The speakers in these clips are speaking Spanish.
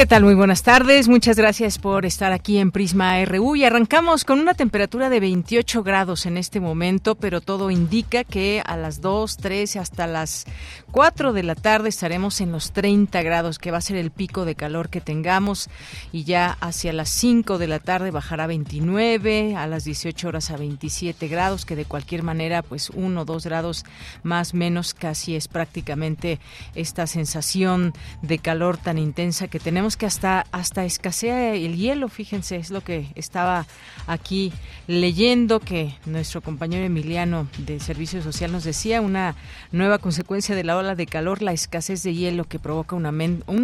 ¿Qué tal? Muy buenas tardes. Muchas gracias por estar aquí en Prisma RU y arrancamos con una temperatura de 28 grados en este momento, pero todo indica que a las 2, 3 hasta las 4 de la tarde estaremos en los 30 grados, que va a ser el pico de calor que tengamos y ya hacia las 5 de la tarde bajará a 29, a las 18 horas a 27 grados, que de cualquier manera pues 1 o 2 grados más menos casi es prácticamente esta sensación de calor tan intensa que tenemos que hasta, hasta escasea el hielo, fíjense, es lo que estaba aquí leyendo que nuestro compañero Emiliano de Servicio Social nos decía, una nueva consecuencia de la ola de calor, la escasez de hielo que provoca un,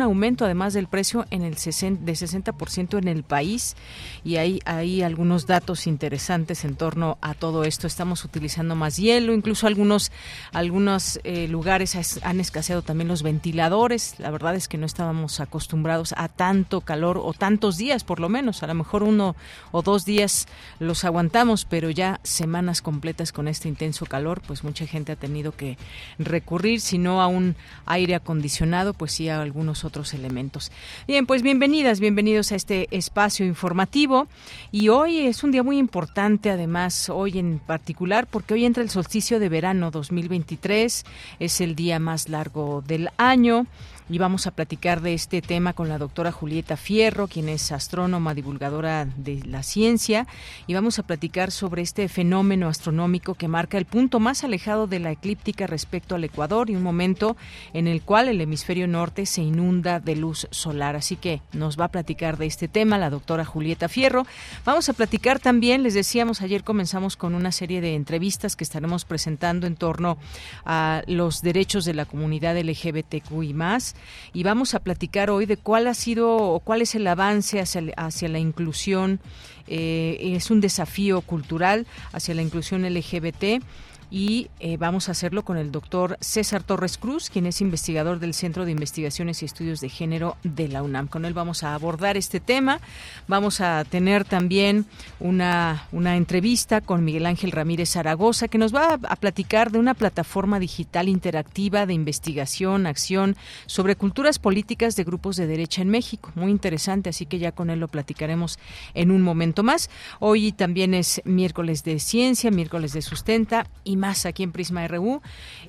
aumento además del precio en el de 60% en el país y hay, hay algunos datos interesantes en torno a todo esto. Estamos utilizando más hielo, incluso algunos, algunos eh, lugares han escaseado también los ventiladores. La verdad es que no estábamos acostumbrados a tanto calor o tantos días por lo menos, a lo mejor uno o dos días los aguantamos, pero ya semanas completas con este intenso calor, pues mucha gente ha tenido que recurrir, si no a un aire acondicionado, pues sí a algunos otros elementos. Bien, pues bienvenidas, bienvenidos a este espacio informativo y hoy es un día muy importante, además hoy en particular, porque hoy entra el solsticio de verano 2023, es el día más largo del año y vamos a platicar de este tema con la doctora Julieta Fierro, quien es astrónoma, divulgadora de la ciencia, y vamos a platicar sobre este fenómeno astronómico que marca el punto más alejado de la eclíptica respecto al Ecuador y un momento en el cual el hemisferio norte se inunda de luz solar. Así que nos va a platicar de este tema la doctora Julieta Fierro. Vamos a platicar también, les decíamos, ayer comenzamos con una serie de entrevistas que estaremos presentando en torno a los derechos de la comunidad LGBTQI más y vamos a platicar hoy de cuál ha sido o cuál es el avance hacia, la inclusión. Eh, es un desafío cultural hacia la inclusión LGBT y eh, vamos a hacerlo con el doctor César Torres Cruz, quien es investigador del Centro de Investigaciones y Estudios de Género de la UNAM. Con él vamos a abordar este tema. Vamos a tener también una, una entrevista con Miguel Ángel Ramírez Zaragoza, que nos va a, platicar de una plataforma digital interactiva de investigación, acción sobre culturas políticas de grupos de derecha en México. Muy interesante, así que ya con él lo platicaremos en un momento más. Hoy también es miércoles de ciencia, miércoles de sustenta y más aquí en Prisma RU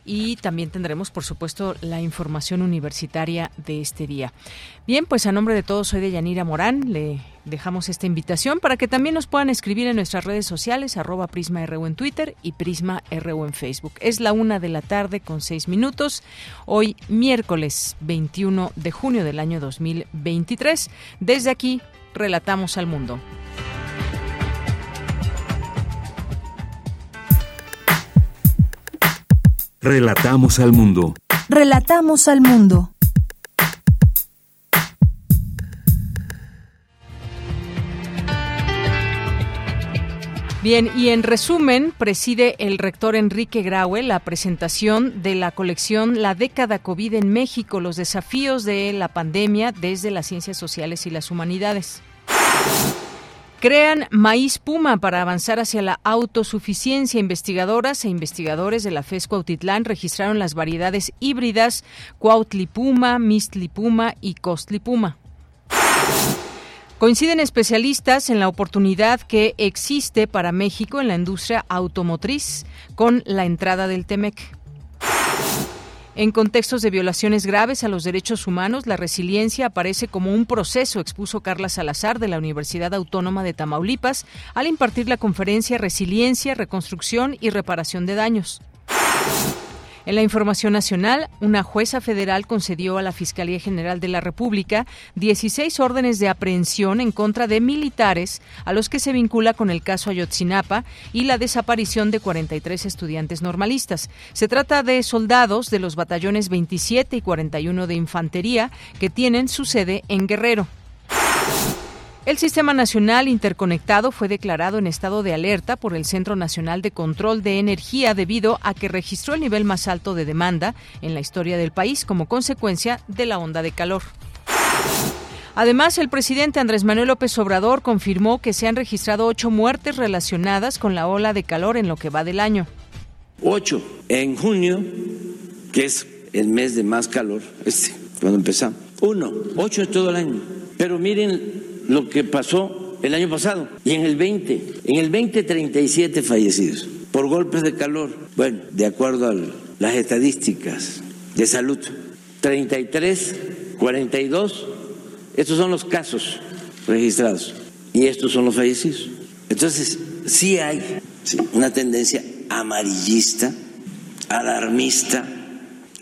y también tendremos, por supuesto, la información universitaria de este día. Bien, pues a nombre de todos soy de Yanira Morán, le dejamos esta invitación para que también nos puedan escribir en nuestras redes sociales, arroba Prisma RU en Twitter y Prisma RU en Facebook. Es la una de la tarde con seis minutos, hoy miércoles 21 de junio del año 2023. Desde aquí, relatamos al mundo. Relatamos al mundo. Relatamos al mundo. Bien, y en resumen, preside el rector Enrique Graue la presentación de la colección La década COVID en México, los desafíos de la pandemia desde las ciencias sociales y las humanidades. Crean Maíz Puma para avanzar hacia la autosuficiencia. Investigadoras e investigadores de la FES Cuautitlán registraron las variedades híbridas Cuautlipuma, Mistlipuma y Costlipuma. Coinciden especialistas en la oportunidad que existe para México en la industria automotriz con la entrada del TEMEC. En contextos de violaciones graves a los derechos humanos, la resiliencia aparece como un proceso, expuso Carla Salazar de la Universidad Autónoma de Tamaulipas al impartir la conferencia Resiliencia, Reconstrucción y Reparación de Daños. En la información nacional, una jueza federal concedió a la Fiscalía General de la República 16 órdenes de aprehensión en contra de militares a los que se vincula con el caso Ayotzinapa y la desaparición de 43 estudiantes normalistas. Se trata de soldados de los batallones 27 y 41 de infantería que tienen su sede en Guerrero. El Sistema Nacional Interconectado fue declarado en estado de alerta por el Centro Nacional de Control de Energía debido a que registró el nivel más alto de demanda en la historia del país como consecuencia de la onda de calor. Además, el presidente Andrés Manuel López Obrador confirmó que se han registrado ocho muertes relacionadas con la ola de calor en lo que va del año. Ocho en junio, que es el mes de más calor, este, cuando empezamos. Uno, ocho de todo el año. Pero miren lo que pasó el año pasado y en el 20. En el 20, 37 fallecidos por golpes de calor. Bueno, de acuerdo a las estadísticas de salud, 33, 42, estos son los casos registrados y estos son los fallecidos. Entonces, sí hay una tendencia amarillista, alarmista,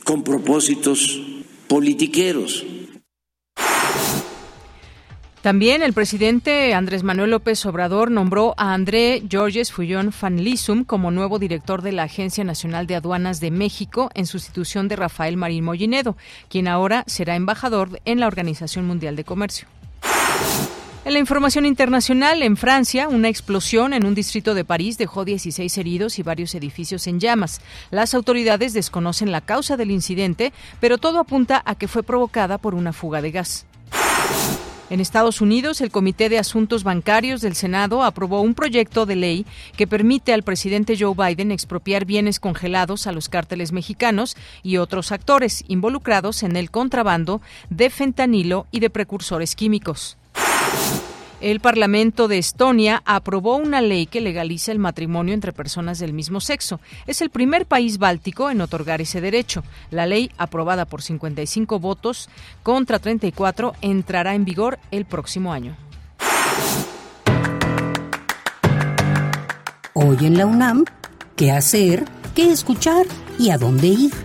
con propósitos politiqueros también el presidente Andrés Manuel López Obrador nombró a André Georges Fullón Fanlisum como nuevo director de la Agencia Nacional de Aduanas de México en sustitución de Rafael Marín Mollinedo, quien ahora será embajador en la Organización Mundial de Comercio. En la información internacional, en Francia, una explosión en un distrito de París dejó 16 heridos y varios edificios en llamas. Las autoridades desconocen la causa del incidente, pero todo apunta a que fue provocada por una fuga de gas. En Estados Unidos, el Comité de Asuntos Bancarios del Senado aprobó un proyecto de ley que permite al presidente Joe Biden expropiar bienes congelados a los cárteles mexicanos y otros actores involucrados en el contrabando de fentanilo y de precursores químicos. El Parlamento de Estonia aprobó una ley que legaliza el matrimonio entre personas del mismo sexo. Es el primer país báltico en otorgar ese derecho. La ley, aprobada por 55 votos contra 34, entrará en vigor el próximo año. Hoy en la UNAM, ¿qué hacer? ¿Qué escuchar? ¿Y a dónde ir?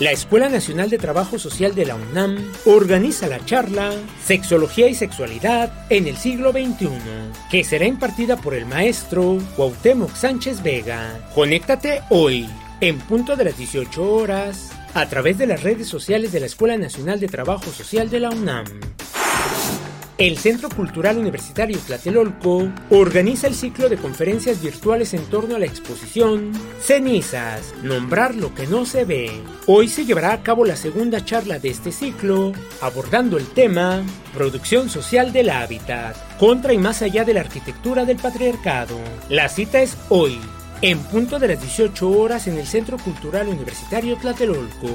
La Escuela Nacional de Trabajo Social de la UNAM organiza la charla Sexología y Sexualidad en el siglo XXI, que será impartida por el maestro Cuauhtémoc Sánchez Vega. Conéctate hoy, en punto de las 18 horas, a través de las redes sociales de la Escuela Nacional de Trabajo Social de la UNAM. El Centro Cultural Universitario Tlatelolco organiza el ciclo de conferencias virtuales en torno a la exposición Cenizas, nombrar lo que no se ve. Hoy se llevará a cabo la segunda charla de este ciclo, abordando el tema Producción Social del Hábitat, contra y más allá de la arquitectura del patriarcado. La cita es hoy, en punto de las 18 horas en el Centro Cultural Universitario Tlatelolco.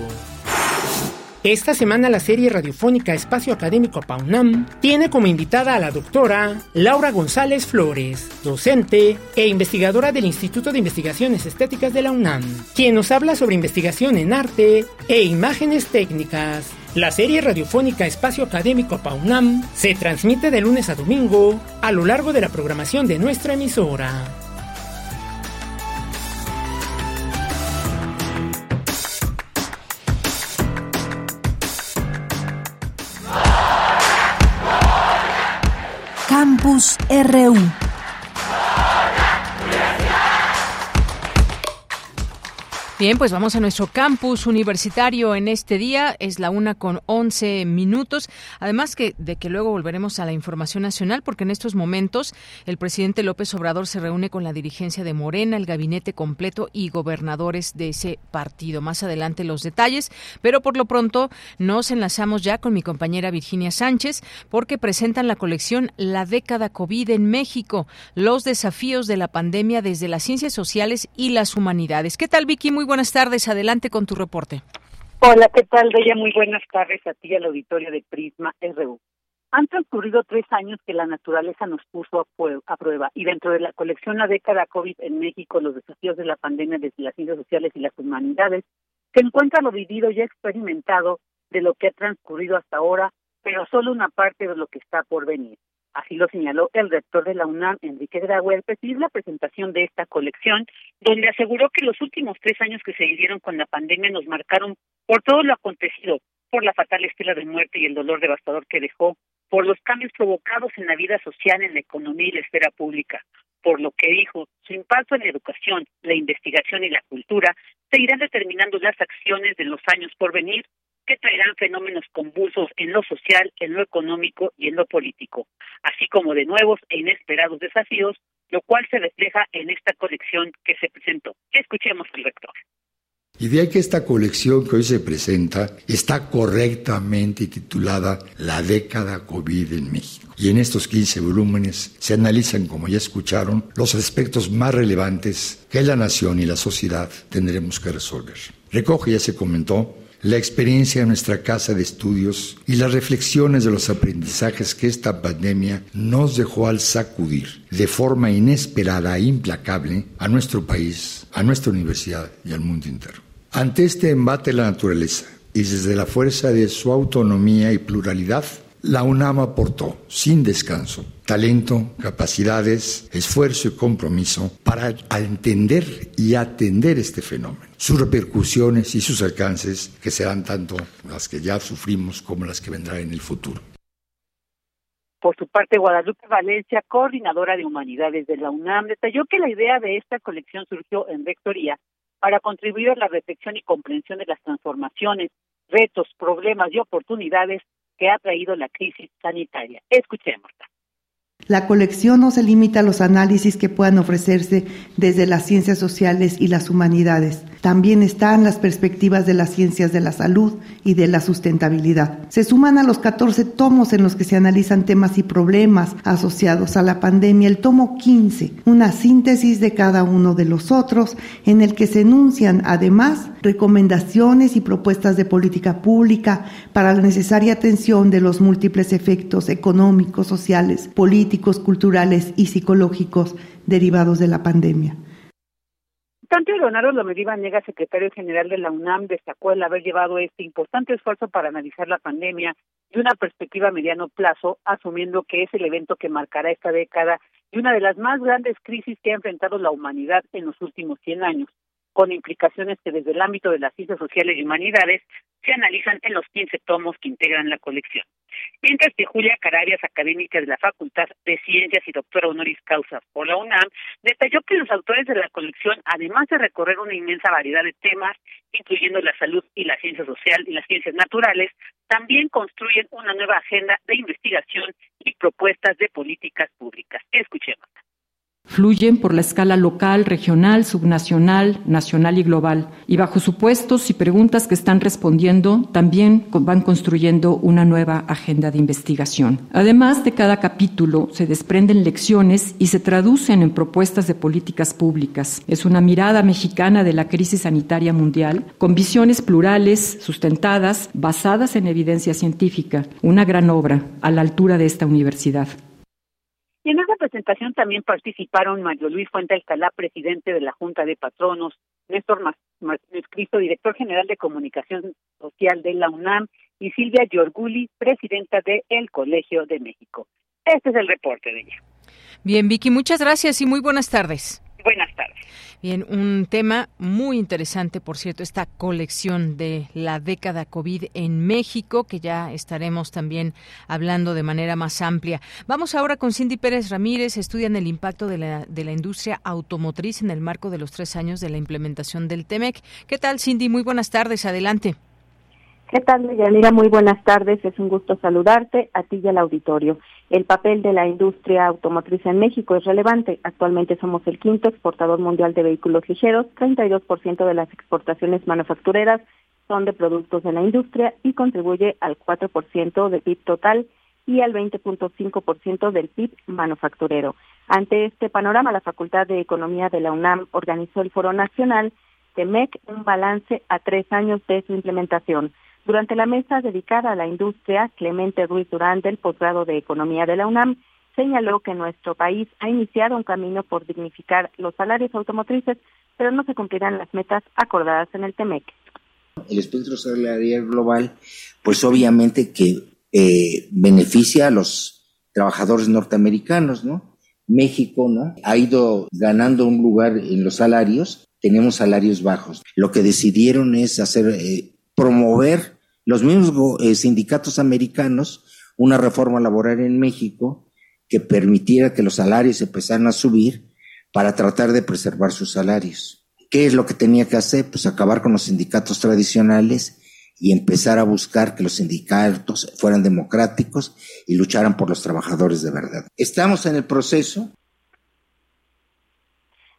Esta semana la serie radiofónica Espacio Académico Apaunam tiene como invitada a la doctora Laura González Flores, docente e investigadora del Instituto de Investigaciones Estéticas de la UNAM, quien nos habla sobre investigación en arte e imágenes técnicas. La serie radiofónica Espacio Académico Apaunam se transmite de lunes a domingo a lo largo de la programación de nuestra emisora. Campus RU. Bien, pues vamos a nuestro campus universitario en este día. Es la una con once minutos. Además que de que luego volveremos a la información nacional, porque en estos momentos el presidente López Obrador se reúne con la dirigencia de Morena, el gabinete completo y gobernadores de ese partido. Más adelante los detalles, pero por lo pronto nos enlazamos ya con mi compañera Virginia Sánchez, porque presentan la colección La década COVID en México, los desafíos de la pandemia desde las ciencias sociales y las humanidades. ¿Qué tal, Vicky? Muy buenas tardes. Adelante con tu reporte. Hola, ¿qué tal, Deya? Muy buenas tardes a ti al auditorio de Prisma RU. Han transcurrido tres años que la naturaleza nos puso a, prueba y dentro de la colección La década COVID en México, los desafíos de la pandemia desde las ciencias sociales y las humanidades, se encuentra lo vivido y experimentado de lo que ha transcurrido hasta ahora, pero solo una parte de lo que está por venir. Así lo señaló el rector de la UNAM, Enrique Graue, al la presentación de esta colección, donde aseguró que los últimos tres años que se vivieron con la pandemia nos marcaron por todo lo acontecido, por la fatal estela de muerte y el dolor devastador que dejó, por los cambios provocados en la vida social, en la economía y la esfera pública, por lo que dijo, su impacto en la educación, la investigación y la cultura seguirán determinando las acciones de los años por venir que traerán fenómenos convulsos en lo social, en lo económico y en lo político, así como de nuevos e inesperados desafíos, lo cual se refleja en esta colección que se presentó. Escuchemos al rector. Y de ahí que esta colección que hoy se presenta está correctamente titulada La década COVID en México. Y en estos 15 volúmenes se analizan, como ya escucharon, los aspectos más relevantes que la nación y la sociedad tendremos que resolver. Recoge, ya se comentó, la experiencia de nuestra casa de estudios y las reflexiones de los aprendizajes que esta pandemia nos dejó al sacudir de forma inesperada e implacable a nuestro país, a nuestra universidad y al mundo entero. Ante este embate la naturaleza y desde la fuerza de su autonomía y pluralidad, la UNAM aportó, sin descanso, talento, capacidades, esfuerzo y compromiso para entender y atender este fenómeno, sus repercusiones y sus alcances, que serán tanto las que ya sufrimos como las que vendrán en el futuro. Por su parte, Guadalupe Valencia, coordinadora de humanidades de la UNAM, detalló que la idea de esta colección surgió en rectoría para contribuir a la reflexión y comprensión de las transformaciones, retos, problemas y oportunidades que ha traído la crisis sanitaria. Escuchemos. La colección no se limita a los análisis que puedan ofrecerse desde las ciencias sociales y las humanidades. También están las perspectivas de las ciencias de la salud y de la sustentabilidad. Se suman a los 14 tomos en los que se analizan temas y problemas asociados a la pandemia el tomo 15, una síntesis de cada uno de los otros, en el que se enuncian además recomendaciones y propuestas de política pública para la necesaria atención de los múltiples efectos económicos, sociales, políticos, culturales y psicológicos derivados de la pandemia. Tanto Leonardo Lomediva Nega, secretario general de la UNAM, destacó el haber llevado este importante esfuerzo para analizar la pandemia de una perspectiva a mediano plazo, asumiendo que es el evento que marcará esta década y una de las más grandes crisis que ha enfrentado la humanidad en los últimos 100 años con implicaciones que desde el ámbito de las ciencias sociales y humanidades se analizan en los 15 tomos que integran la colección. Mientras que Julia Cararias, académica de la Facultad de Ciencias y doctora honoris causa por la UNAM, detalló que los autores de la colección, además de recorrer una inmensa variedad de temas, incluyendo la salud y la ciencia social y las ciencias naturales, también construyen una nueva agenda de investigación y propuestas de políticas públicas. Escuchemos. Fluyen por la escala local, regional, subnacional, nacional y global. Y bajo supuestos y preguntas que están respondiendo, también van construyendo una nueva agenda de investigación. Además de cada capítulo, se desprenden lecciones y se traducen en propuestas de políticas públicas. Es una mirada mexicana de la crisis sanitaria mundial, con visiones plurales, sustentadas, basadas en evidencia científica. Una gran obra a la altura de esta universidad. Y en esa presentación también participaron Mario Luis Fuente Alcalá, presidente de la Junta de Patronos, Néstor Martínez Cristo, director general de Comunicación Social de la UNAM, y Silvia Giorguli, presidenta de El Colegio de México. Este es el reporte de ella. Bien, Vicky, muchas gracias y muy buenas tardes. Buenas tardes. Bien, un tema muy interesante, por cierto, esta colección de la década COVID en México, que ya estaremos también hablando de manera más amplia. Vamos ahora con Cindy Pérez Ramírez, estudian el impacto de la, de la industria automotriz en el marco de los tres años de la implementación del TEMEC. ¿Qué tal, Cindy? Muy buenas tardes, adelante. ¿Qué tal, Deyanira? Muy buenas tardes. Es un gusto saludarte a ti y al auditorio. El papel de la industria automotriz en México es relevante. Actualmente somos el quinto exportador mundial de vehículos ligeros. 32% de las exportaciones manufactureras son de productos de la industria y contribuye al 4% del PIB total y al 20.5% del PIB manufacturero. Ante este panorama, la Facultad de Economía de la UNAM organizó el Foro Nacional TEMEC, un balance a tres años de su implementación. Durante la mesa dedicada a la industria, Clemente Ruiz Durán, del posgrado de Economía de la UNAM, señaló que nuestro país ha iniciado un camino por dignificar los salarios automotrices, pero no se cumplirán las metas acordadas en el TEMEC. El espectro salarial global, pues obviamente que eh, beneficia a los trabajadores norteamericanos, ¿no? México, ¿no? Ha ido ganando un lugar en los salarios, tenemos salarios bajos. Lo que decidieron es hacer, eh, promover los mismos eh, sindicatos americanos una reforma laboral en México que permitiera que los salarios empezaran a subir para tratar de preservar sus salarios. ¿Qué es lo que tenía que hacer? Pues acabar con los sindicatos tradicionales y empezar a buscar que los sindicatos fueran democráticos y lucharan por los trabajadores de verdad. Estamos en el proceso.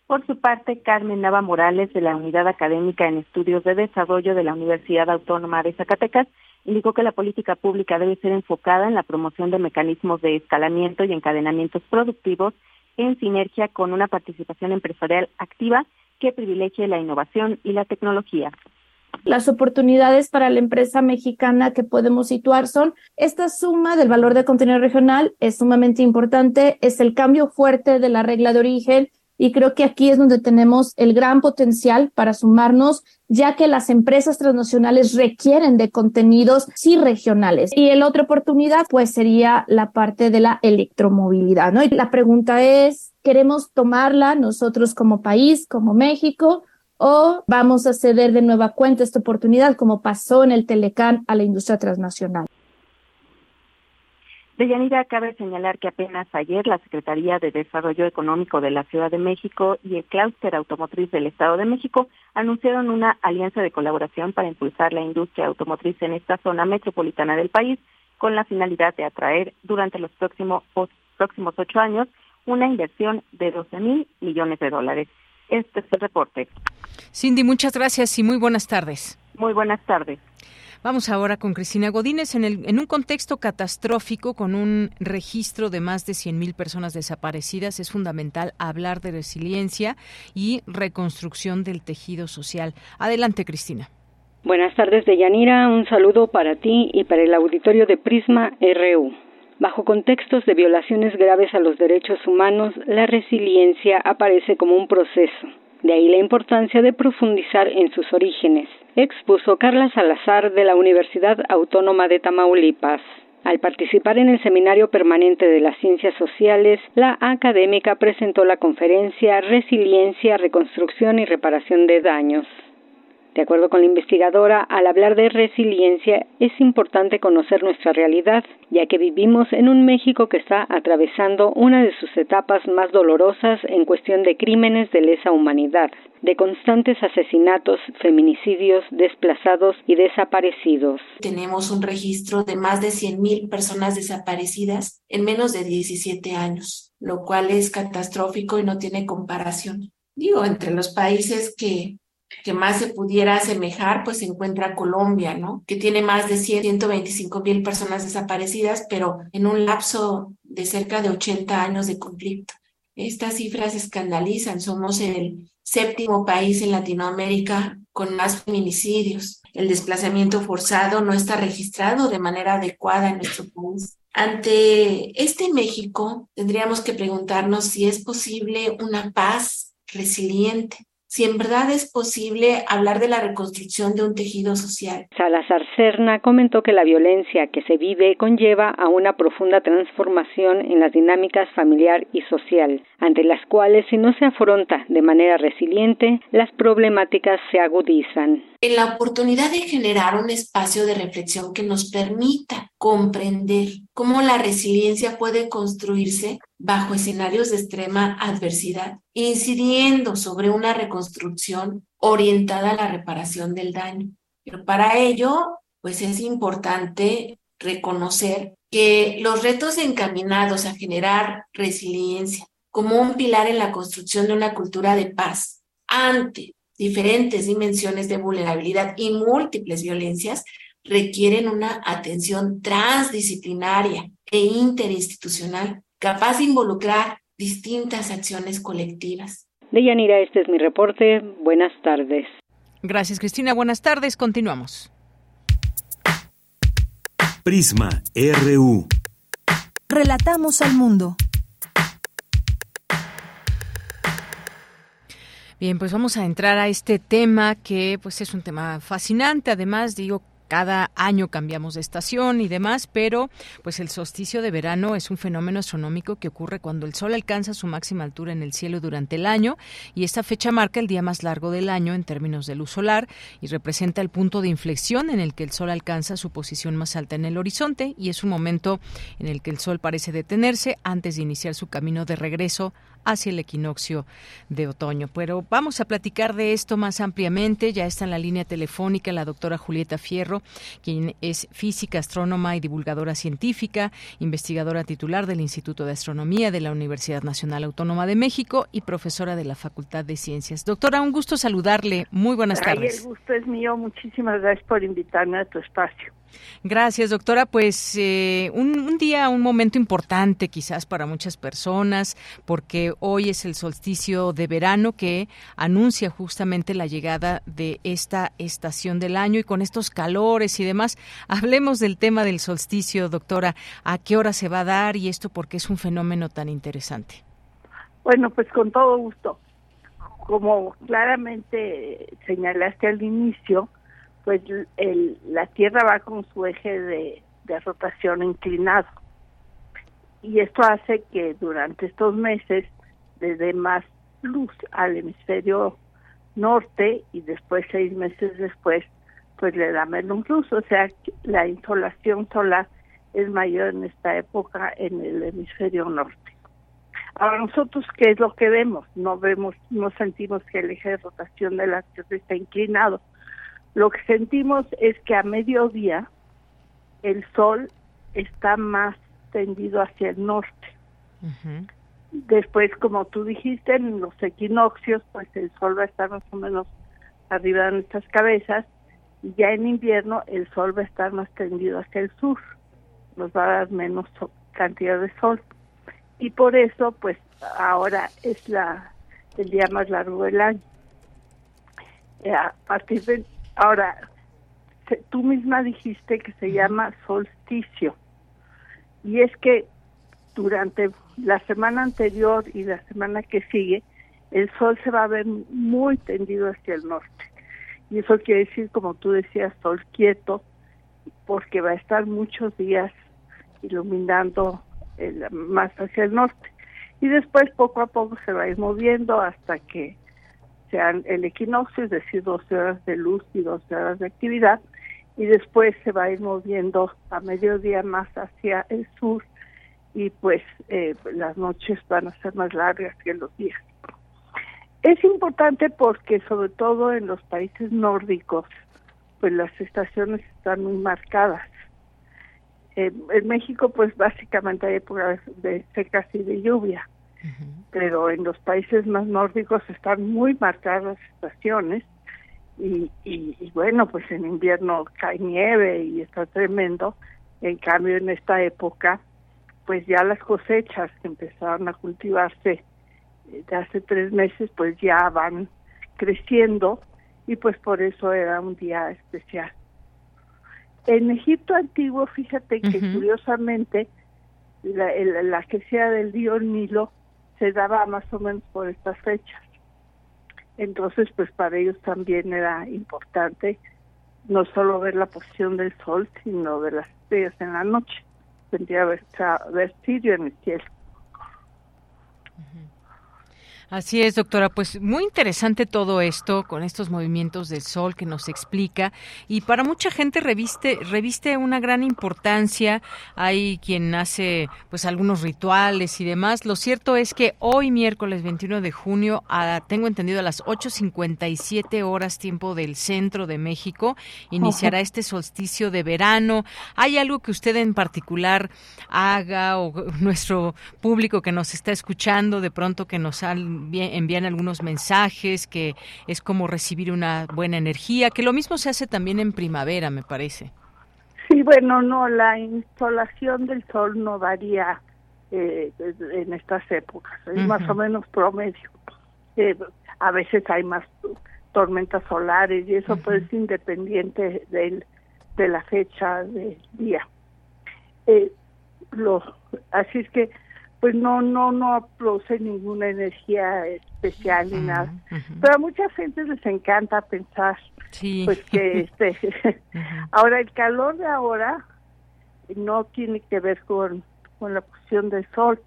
Por su parte, Carmen Nava Morales, de la Unidad Académica en Estudios de Desarrollo de la Universidad Autónoma de Zacatecas, indicó que la política pública debe ser enfocada en la promoción de mecanismos de escalamiento y encadenamientos productivos en sinergia con una participación empresarial activa que privilegie la innovación y la tecnología. Las oportunidades para la empresa mexicana que podemos situar son esta suma del valor de contenido regional es sumamente importante, es el cambio fuerte de la regla de origen y creo que aquí es donde tenemos el gran potencial para sumarnos, ya que las empresas transnacionales requieren de contenidos sí regionales. Y la otra oportunidad, pues, sería la parte de la electromovilidad, ¿no? Y la pregunta es, ¿queremos tomarla nosotros como país, como México? ¿O vamos a ceder de nueva cuenta esta oportunidad, como pasó en el Telecán a la industria transnacional? Deyanira, cabe señalar que apenas ayer la Secretaría de Desarrollo Económico de la Ciudad de México y el Clúster Automotriz del Estado de México anunciaron una alianza de colaboración para impulsar la industria automotriz en esta zona metropolitana del país con la finalidad de atraer durante los próximos, próximos ocho años una inversión de 12 mil millones de dólares. Este es el reporte. Cindy, muchas gracias y muy buenas tardes. Muy buenas tardes. Vamos ahora con Cristina Godínez. En, el, en un contexto catastrófico, con un registro de más de 100.000 personas desaparecidas, es fundamental hablar de resiliencia y reconstrucción del tejido social. Adelante, Cristina. Buenas tardes, Deyanira. Un saludo para ti y para el auditorio de Prisma RU. Bajo contextos de violaciones graves a los derechos humanos, la resiliencia aparece como un proceso de ahí la importancia de profundizar en sus orígenes, expuso Carla Salazar de la Universidad Autónoma de Tamaulipas. Al participar en el Seminario Permanente de las Ciencias Sociales, la académica presentó la conferencia Resiliencia, Reconstrucción y Reparación de Daños. De acuerdo con la investigadora, al hablar de resiliencia es importante conocer nuestra realidad, ya que vivimos en un México que está atravesando una de sus etapas más dolorosas en cuestión de crímenes de lesa humanidad, de constantes asesinatos, feminicidios, desplazados y desaparecidos. Tenemos un registro de más de 100.000 personas desaparecidas en menos de 17 años, lo cual es catastrófico y no tiene comparación. Digo, entre los países que que más se pudiera asemejar, pues se encuentra Colombia, ¿no? Que tiene más de 125 mil personas desaparecidas, pero en un lapso de cerca de 80 años de conflicto. Estas cifras escandalizan. Somos el séptimo país en Latinoamérica con más feminicidios. El desplazamiento forzado no está registrado de manera adecuada en nuestro país. Ante este México, tendríamos que preguntarnos si es posible una paz resiliente, si en verdad es posible hablar de la reconstrucción de un tejido social. Salazar Serna comentó que la violencia que se vive conlleva a una profunda transformación en las dinámicas familiar y social, ante las cuales si no se afronta de manera resiliente, las problemáticas se agudizan. En la oportunidad de generar un espacio de reflexión que nos permita comprender cómo la resiliencia puede construirse bajo escenarios de extrema adversidad, incidiendo sobre una reconstrucción orientada a la reparación del daño. Pero para ello, pues es importante reconocer que los retos encaminados a generar resiliencia como un pilar en la construcción de una cultura de paz ante diferentes dimensiones de vulnerabilidad y múltiples violencias requieren una atención transdisciplinaria e interinstitucional capaz de involucrar distintas acciones colectivas. Deyanira, este es mi reporte. Buenas tardes. Gracias, Cristina. Buenas tardes. Continuamos. Prisma RU. Relatamos al mundo. Bien, pues vamos a entrar a este tema que pues es un tema fascinante. Además, digo, cada año cambiamos de estación y demás, pero pues el solsticio de verano es un fenómeno astronómico que ocurre cuando el Sol alcanza su máxima altura en el cielo durante el año y esta fecha marca el día más largo del año en términos de luz solar y representa el punto de inflexión en el que el Sol alcanza su posición más alta en el horizonte y es un momento en el que el Sol parece detenerse antes de iniciar su camino de regreso hacia el equinoccio de otoño. Pero vamos a platicar de esto más ampliamente. Ya está en la línea telefónica la doctora Julieta Fierro, quien es física, astrónoma y divulgadora científica, investigadora titular del Instituto de Astronomía de la Universidad Nacional Autónoma de México y profesora de la Facultad de Ciencias. Doctora, un gusto saludarle. Muy buenas tardes. el gusto es mío. Muchísimas gracias por invitarme a tu espacio. Gracias, doctora. Pues eh, un, día, un momento importante quizás para muchas personas, porque hoy es el solsticio de verano que anuncia justamente la llegada de esta estación del año y con estos calores y demás. Hablemos del tema del solsticio, doctora. ¿A qué hora se va a dar y esto porque es un fenómeno tan interesante? Bueno, pues con todo gusto. Como claramente señalaste al inicio, pues el, la Tierra va con su eje de, rotación inclinado. Y esto hace que durante estos meses le dé más luz al hemisferio norte y después seis meses después pues le da menos luz, o sea la insolación solar es mayor en esta época en el hemisferio norte. Ahora nosotros qué es lo que vemos? No vemos, no sentimos que el eje de rotación de la Tierra está inclinado, lo que sentimos es que a mediodía el sol está más tendido hacia el norte. Después, como tú dijiste, en los equinoccios, pues el sol va a estar más o menos arriba de nuestras cabezas y ya en invierno el sol va a estar más tendido hacia el sur. Nos va a dar menos cantidad de sol. Y por eso, pues ahora es la el día más largo del año. Eh, a partir de Ahora, tú misma dijiste que se llama solsticio. Y es que durante la semana anterior y la semana que sigue, el sol se va a ver muy tendido hacia el norte. Y eso quiere decir, como tú decías, sol quieto, porque va a estar muchos días iluminando más hacia el norte. Y después poco a poco se va a ir moviendo hasta que sean el equinoccio, es decir, 12 horas de luz y 12 horas de actividad, y después se va a ir moviendo a mediodía más hacia el sur y pues eh, las noches van a ser más largas que los días. Es importante porque sobre todo en los países nórdicos, pues las estaciones están muy marcadas. en México pues básicamente hay épocas de secas y de lluvia pero en los países más nórdicos están muy marcadas las estaciones y, y, bueno, pues en invierno cae nieve y está tremendo. En cambio, en esta época, pues ya las cosechas que empezaron a cultivarse eh, de hace tres meses, pues ya van creciendo y pues por eso era un día especial. En Egipto antiguo, fíjate que curiosamente la, la, que sea del río Nilo se daba más o menos por estas fechas. Entonces, pues para ellos también era importante no solo ver la posición del sol, sino de las estrellas en la noche. Tendría a ver, ver Sirio en el cielo. Así es, doctora. Pues muy interesante todo esto con estos movimientos del sol que nos explica y para mucha gente reviste reviste una gran importancia. Hay quien hace pues algunos rituales y demás. Lo cierto es que hoy miércoles 21 de junio, tengo entendido a las 8:57 horas tiempo del centro de México, iniciará este solsticio de verano. ¿Hay algo que usted en particular haga o nuestro público que nos está escuchando de pronto que nos han envían algunos mensajes, que es como recibir una buena energía, que lo mismo se hace también en primavera, me parece. Sí, bueno, no, la insolación del sol no varía eh, en estas épocas, es más o menos promedio. Eh, a veces hay más tormentas solares y eso pues es independiente del, de la fecha del día. Eh, lo, así es que pues no no no produce ninguna energía especial ni nada. Pero a mucha gente les encanta pensar pues que este ahora el calor de ahora no tiene que ver con, con la posición del sol.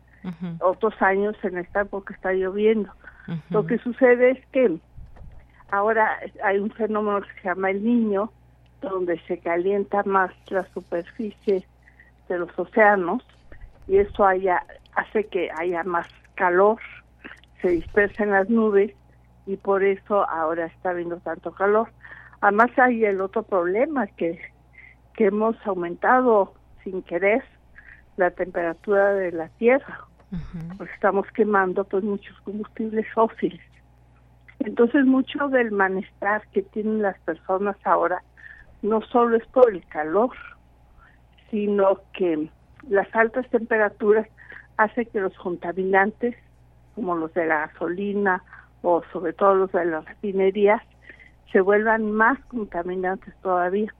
Otros años en esta época está lloviendo. Lo que sucede es que ahora hay un fenómeno que se llama el niño, donde se calienta más la superficie de los océanos y eso haya, hace que haya más calor, se dispersen las nubes y por eso ahora está habiendo tanto calor. Además hay el otro problema que, que hemos aumentado sin querer la temperatura de la Tierra, porque estamos quemando pues muchos combustibles fósiles. Entonces mucho del malestar que tienen las personas ahora no solo es por el calor, sino que las altas temperaturas hacen que los contaminantes, como los de la gasolina o sobre todo los de las refinerías, se vuelvan más contaminantes todavía.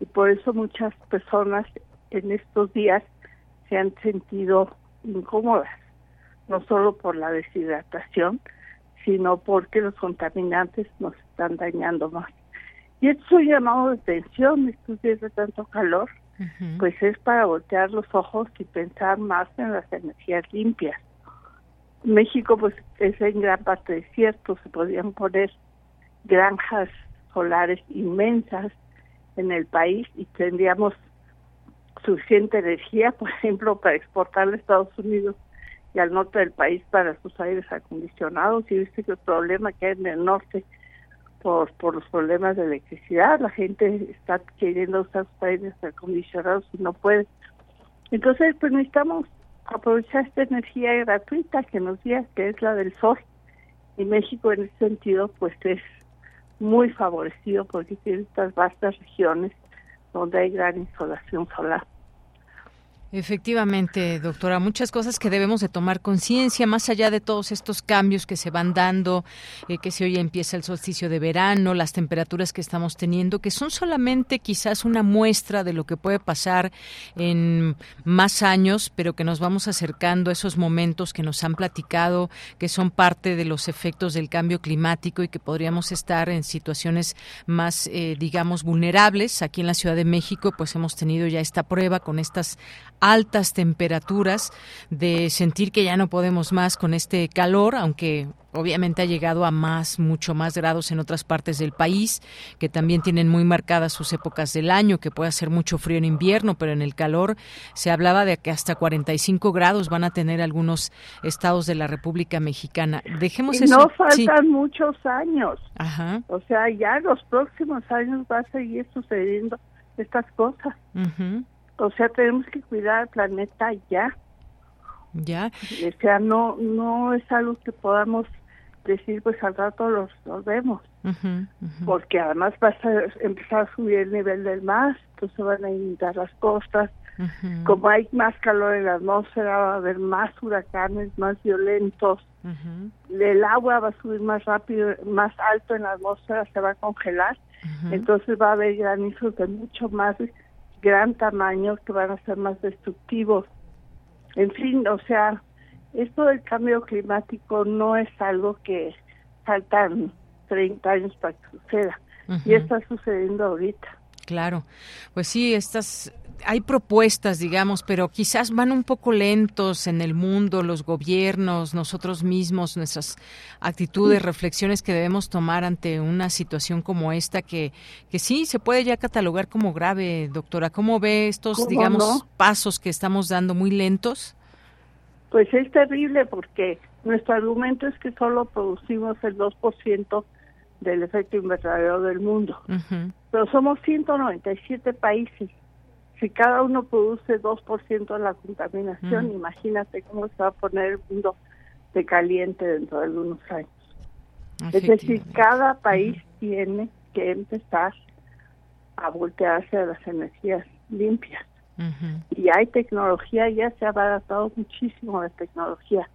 Y por eso muchas personas en estos días se han sentido incómodas, no solo por la deshidratación, sino porque los contaminantes nos están dañando más. Y esto es llamado de atención estos días de tanto calor, pues es para voltear los ojos y pensar más en las energías limpias. México pues es en gran parte desierto, se podrían poner granjas solares inmensas en el país y tendríamos suficiente energía, por ejemplo, para exportar a Estados Unidos y al norte del país para sus aires acondicionados. Y viste que el problema que hay en el norte por, por los problemas de electricidad, la gente está queriendo usar sus aires acondicionados y no puede. Entonces, pues necesitamos aprovechar esta energía gratuita que nos dio, que es la del sol. Y México en ese sentido, pues es muy favorecido porque tiene estas vastas regiones donde hay gran insolación solar. Efectivamente, doctora, muchas cosas que debemos de tomar conciencia, más allá de todos estos cambios que se van dando, eh, que si hoy empieza el solsticio de verano, las temperaturas que estamos teniendo, que son solamente quizás una muestra de lo que puede pasar en más años, pero que nos vamos acercando a esos momentos que nos han platicado, que son parte de los efectos del cambio climático y que podríamos estar en situaciones más, eh, digamos, vulnerables. Aquí en la Ciudad de México, pues hemos tenido ya esta prueba con estas altas temperaturas, de sentir que ya no podemos más con este calor, aunque obviamente ha llegado a más, mucho más grados en otras partes del país, que también tienen muy marcadas sus épocas del año, que puede hacer mucho frío en invierno, pero en el calor se hablaba de que hasta 45 grados van a tener algunos estados de la República Mexicana. Dejemos y eso. No faltan muchos años. O sea, ya los próximos años va a seguir sucediendo estas cosas. O sea, tenemos que cuidar al planeta ya. Ya. O sea, no, no es algo que podamos decir, pues al rato los, los vemos. Porque además va a empezar a subir el nivel del mar, entonces van a inundar las costas. Como hay más calor en la atmósfera, va a haber más huracanes, más violentos. El agua va a subir más rápido, más alto en la atmósfera, se va a congelar. Entonces va a haber granizos de mucho más gran tamaño que van a ser más destructivos. En fin, o sea, esto del cambio climático no es algo que faltan 30 años para que suceda. Y está sucediendo ahorita. Claro, pues sí, estas hay propuestas, digamos, pero quizás van un poco lentos en el mundo, los gobiernos, nosotros mismos, nuestras actitudes, reflexiones que debemos tomar ante una situación como esta que, que sí se puede ya catalogar como grave, doctora. ¿Cómo ve estos, digamos, pasos que estamos dando muy lentos? Pues es terrible porque nuestro argumento es que solo producimos el 2% del efecto invernadero del mundo, pero somos 197 países si cada uno produce 2% de la contaminación, imagínate cómo se va a poner el mundo de caliente dentro de algunos años. Es decir, cada país tiene que empezar a voltearse a las energías limpias. Y hay tecnología, ya se ha abaratado muchísimo la tecnología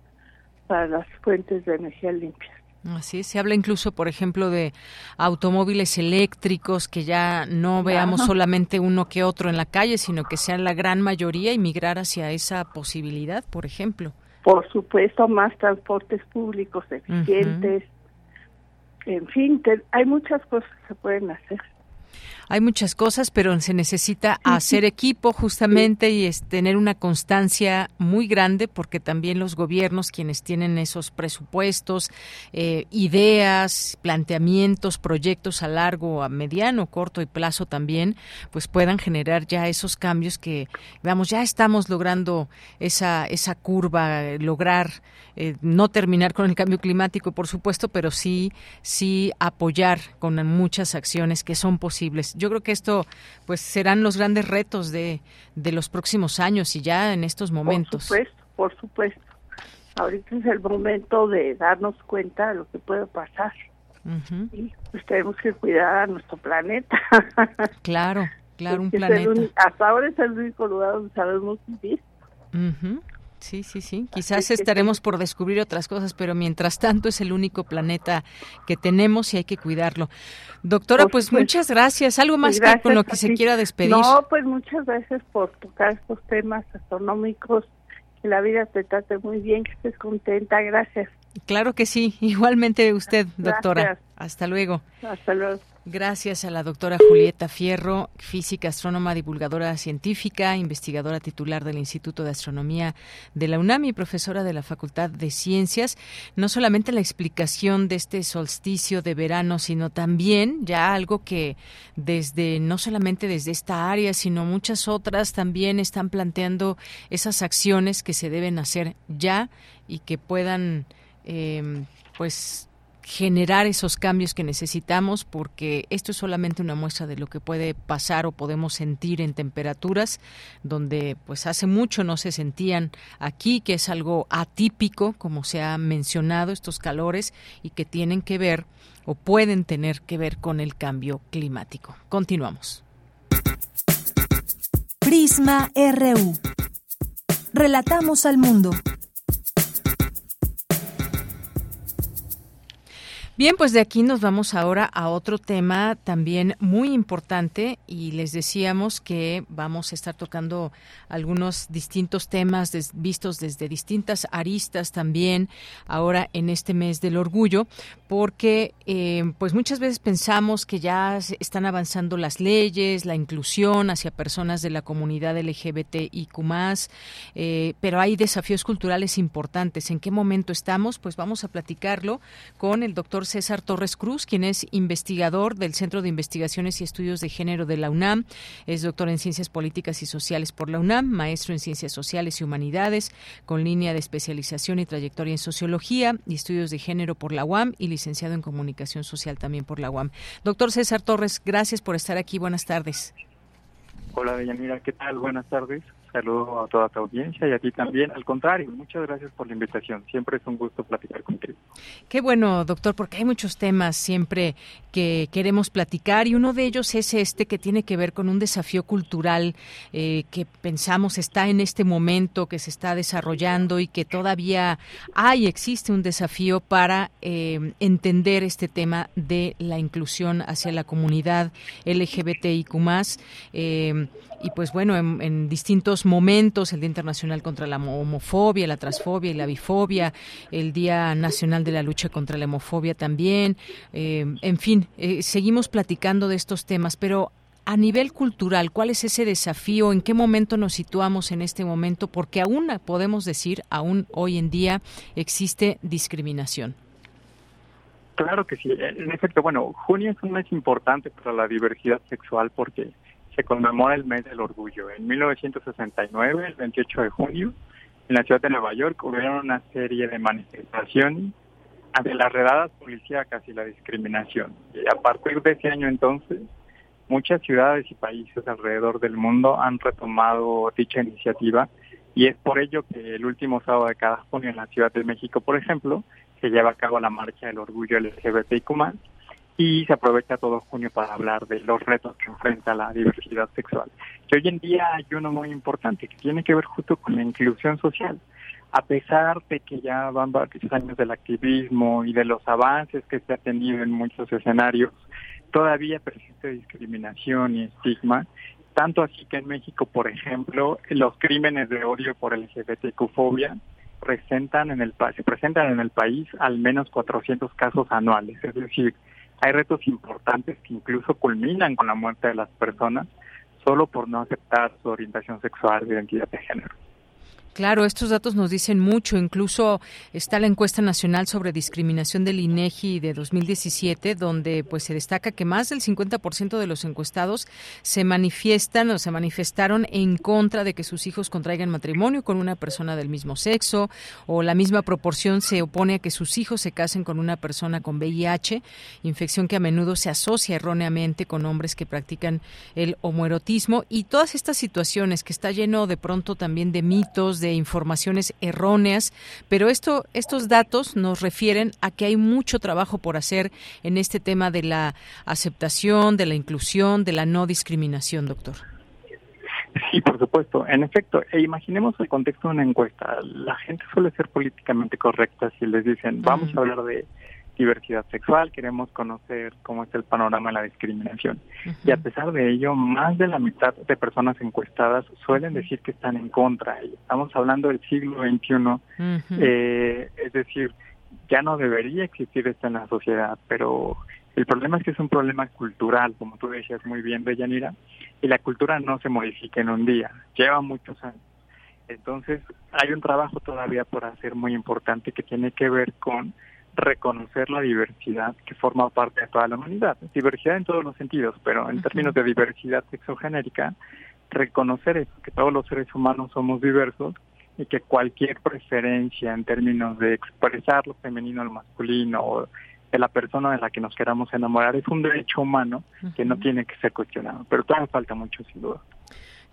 para las fuentes de energía limpias. Así se habla incluso, por ejemplo, de automóviles eléctricos, que ya no veamos solamente uno que otro en la calle, sino que sean la gran mayoría y migrar hacia esa posibilidad, por ejemplo. Por supuesto, más transportes públicos eficientes. En fin, hay muchas cosas que se pueden hacer. Hay muchas cosas, pero se necesita hacer equipo justamente y es tener una constancia muy grande porque también los gobiernos, quienes tienen esos presupuestos, eh, ideas, planteamientos, proyectos a largo, a mediano, corto y plazo también, pues puedan generar ya esos cambios que, vamos, ya estamos logrando esa, esa curva, lograr eh, no terminar con el cambio climático, por supuesto, pero sí, sí apoyar con muchas acciones que son posibles. Yo creo que esto, pues, serán los grandes retos de, de los próximos años y ya en estos momentos. Por supuesto, por supuesto. Ahorita es el momento de darnos cuenta de lo que puede pasar. Y pues tenemos que cuidar a nuestro planeta. claro, claro, un planeta. hasta ahora es el único lugar donde sabemos vivir. Sí, sí, sí. Quizás estaremos por descubrir otras cosas, pero mientras tanto es el único planeta que tenemos y hay que cuidarlo. Doctora, pues muchas gracias. ¿Algo más que con lo que se quiera despedir? No, pues muchas gracias por tocar estos temas astronómicos. Que la vida te trate muy bien, que estés contenta. Gracias. Claro que sí. Igualmente usted, doctora. Hasta luego. Hasta luego. Gracias a la doctora Julieta Fierro, física, astrónoma, divulgadora científica, investigadora titular del Instituto de Astronomía de la UNAM y profesora de la Facultad de Ciencias. No solamente la explicación de este solsticio de verano, sino también ya algo que desde, no solamente desde esta área, sino muchas otras también están planteando esas acciones que se deben hacer ya y que puedan, eh, pues, generar esos cambios que necesitamos porque esto es solamente una muestra de lo que puede pasar o podemos sentir en temperaturas donde pues hace mucho no se sentían aquí que es algo atípico como se ha mencionado estos calores y que tienen que ver o pueden tener que ver con el cambio climático. Continuamos. Prisma RU. Relatamos al mundo. Bien, pues de aquí nos vamos ahora a otro tema también muy importante y les decíamos que vamos a estar tocando algunos distintos temas vistos desde distintas aristas también ahora en este mes del orgullo, porque eh, pues muchas veces pensamos que ya están avanzando las leyes, la inclusión hacia personas de la comunidad LGBTIQ+, eh, pero hay desafíos culturales importantes. ¿En qué momento estamos? Pues vamos a platicarlo con el doctor César Torres Cruz, quien es investigador del Centro de Investigaciones y Estudios de Género de la UNAM, es doctor en Ciencias Políticas y Sociales por la UNAM, maestro en Ciencias Sociales y Humanidades, con línea de especialización y trayectoria en Sociología y Estudios de Género por la UAM y licenciado en Comunicación Social también por la UAM. Doctor César Torres, gracias por estar aquí. Buenas tardes. Hola, Deyanira, ¿qué tal? Buenas tardes saludo a toda tu audiencia y a ti también. Al contrario, muchas gracias por la invitación. Siempre es un gusto platicar contigo. Qué bueno, doctor, porque hay muchos temas siempre que queremos platicar y uno de ellos es este que tiene que ver con un desafío cultural eh, que pensamos está en este momento, que se está desarrollando y que todavía hay, existe un desafío para eh, entender este tema de la inclusión hacia la comunidad LGBTIQ+. Eh, y pues bueno, en, distintos momentos, el Día Internacional contra la Homofobia, la Transfobia y la Bifobia, el Día Nacional de la Lucha contra la Homofobia también, eh, en fin, eh, seguimos platicando de estos temas, pero a nivel cultural, ¿cuál es ese desafío? ¿En qué momento nos situamos en este momento? Porque aún podemos decir, aún hoy en día existe discriminación. Claro que sí. En efecto, bueno, junio es un mes importante para la diversidad sexual porque se conmemora el mes del orgullo. En 1969, el 28 de junio, en la ciudad de Nueva York hubo una serie de manifestaciones ante las redadas policíacas y la discriminación. Y a partir de ese año entonces, muchas ciudades y países alrededor del mundo han retomado dicha iniciativa y es por ello que el último sábado de cada junio en la Ciudad de México, por ejemplo, se lleva a cabo la marcha del orgullo LGBTIQ+, y se aprovecha todo junio para hablar de los retos que enfrenta la diversidad sexual. Que hoy en día hay uno muy importante que tiene que ver justo con la inclusión social. A pesar de que ya van varios años del activismo y de los avances que se ha tenido en muchos escenarios, todavía persiste discriminación y estigma, tanto así que en México, por ejemplo, los crímenes de odio por LGBTQ-fobia presentan en el se presentan en el país al menos 400 casos anuales, es decir, hay retos importantes que incluso culminan con la muerte de las personas solo por no aceptar su orientación sexual o identidad de género. Claro, estos datos nos dicen mucho. Incluso está la encuesta nacional sobre discriminación del INEGI de 2017, donde pues se destaca que más del 50% de los encuestados se manifiestan o se manifestaron en contra de que sus hijos contraigan matrimonio con una persona del mismo sexo, o la misma proporción se opone a que sus hijos se casen con una persona con VIH, infección que a menudo se asocia erróneamente con hombres que practican el homoerotismo y todas estas situaciones que está lleno de pronto también de mitos, de informaciones erróneas, pero esto, estos datos nos refieren a que hay mucho trabajo por hacer en este tema de la aceptación, de la inclusión, de la no discriminación, doctor. Sí, por supuesto. En efecto, e imaginemos el contexto de una encuesta. La gente suele ser políticamente correcta si les dicen, vamos a hablar de diversidad sexual, queremos conocer cómo es el panorama de la discriminación. Y a pesar de ello, más de la mitad de personas encuestadas suelen decir que están en contra. Estamos hablando del siglo XXI, eh, es decir, ya no debería existir esto en la sociedad, pero el problema es que es un problema cultural, como tú decías muy bien, Deyanira, y la cultura no se modifica en un día, lleva muchos años. Entonces, hay un trabajo todavía por hacer muy importante que tiene que ver con reconocer la diversidad que forma parte de toda la humanidad. Diversidad en todos los sentidos, pero en términos de diversidad sexogenérica, reconocer eso, que todos los seres humanos somos diversos y que cualquier preferencia en términos de expresar lo femenino lo masculino o de la persona de la que nos queramos enamorar es un derecho humano que no tiene que ser cuestionado, pero todavía falta mucho sin duda.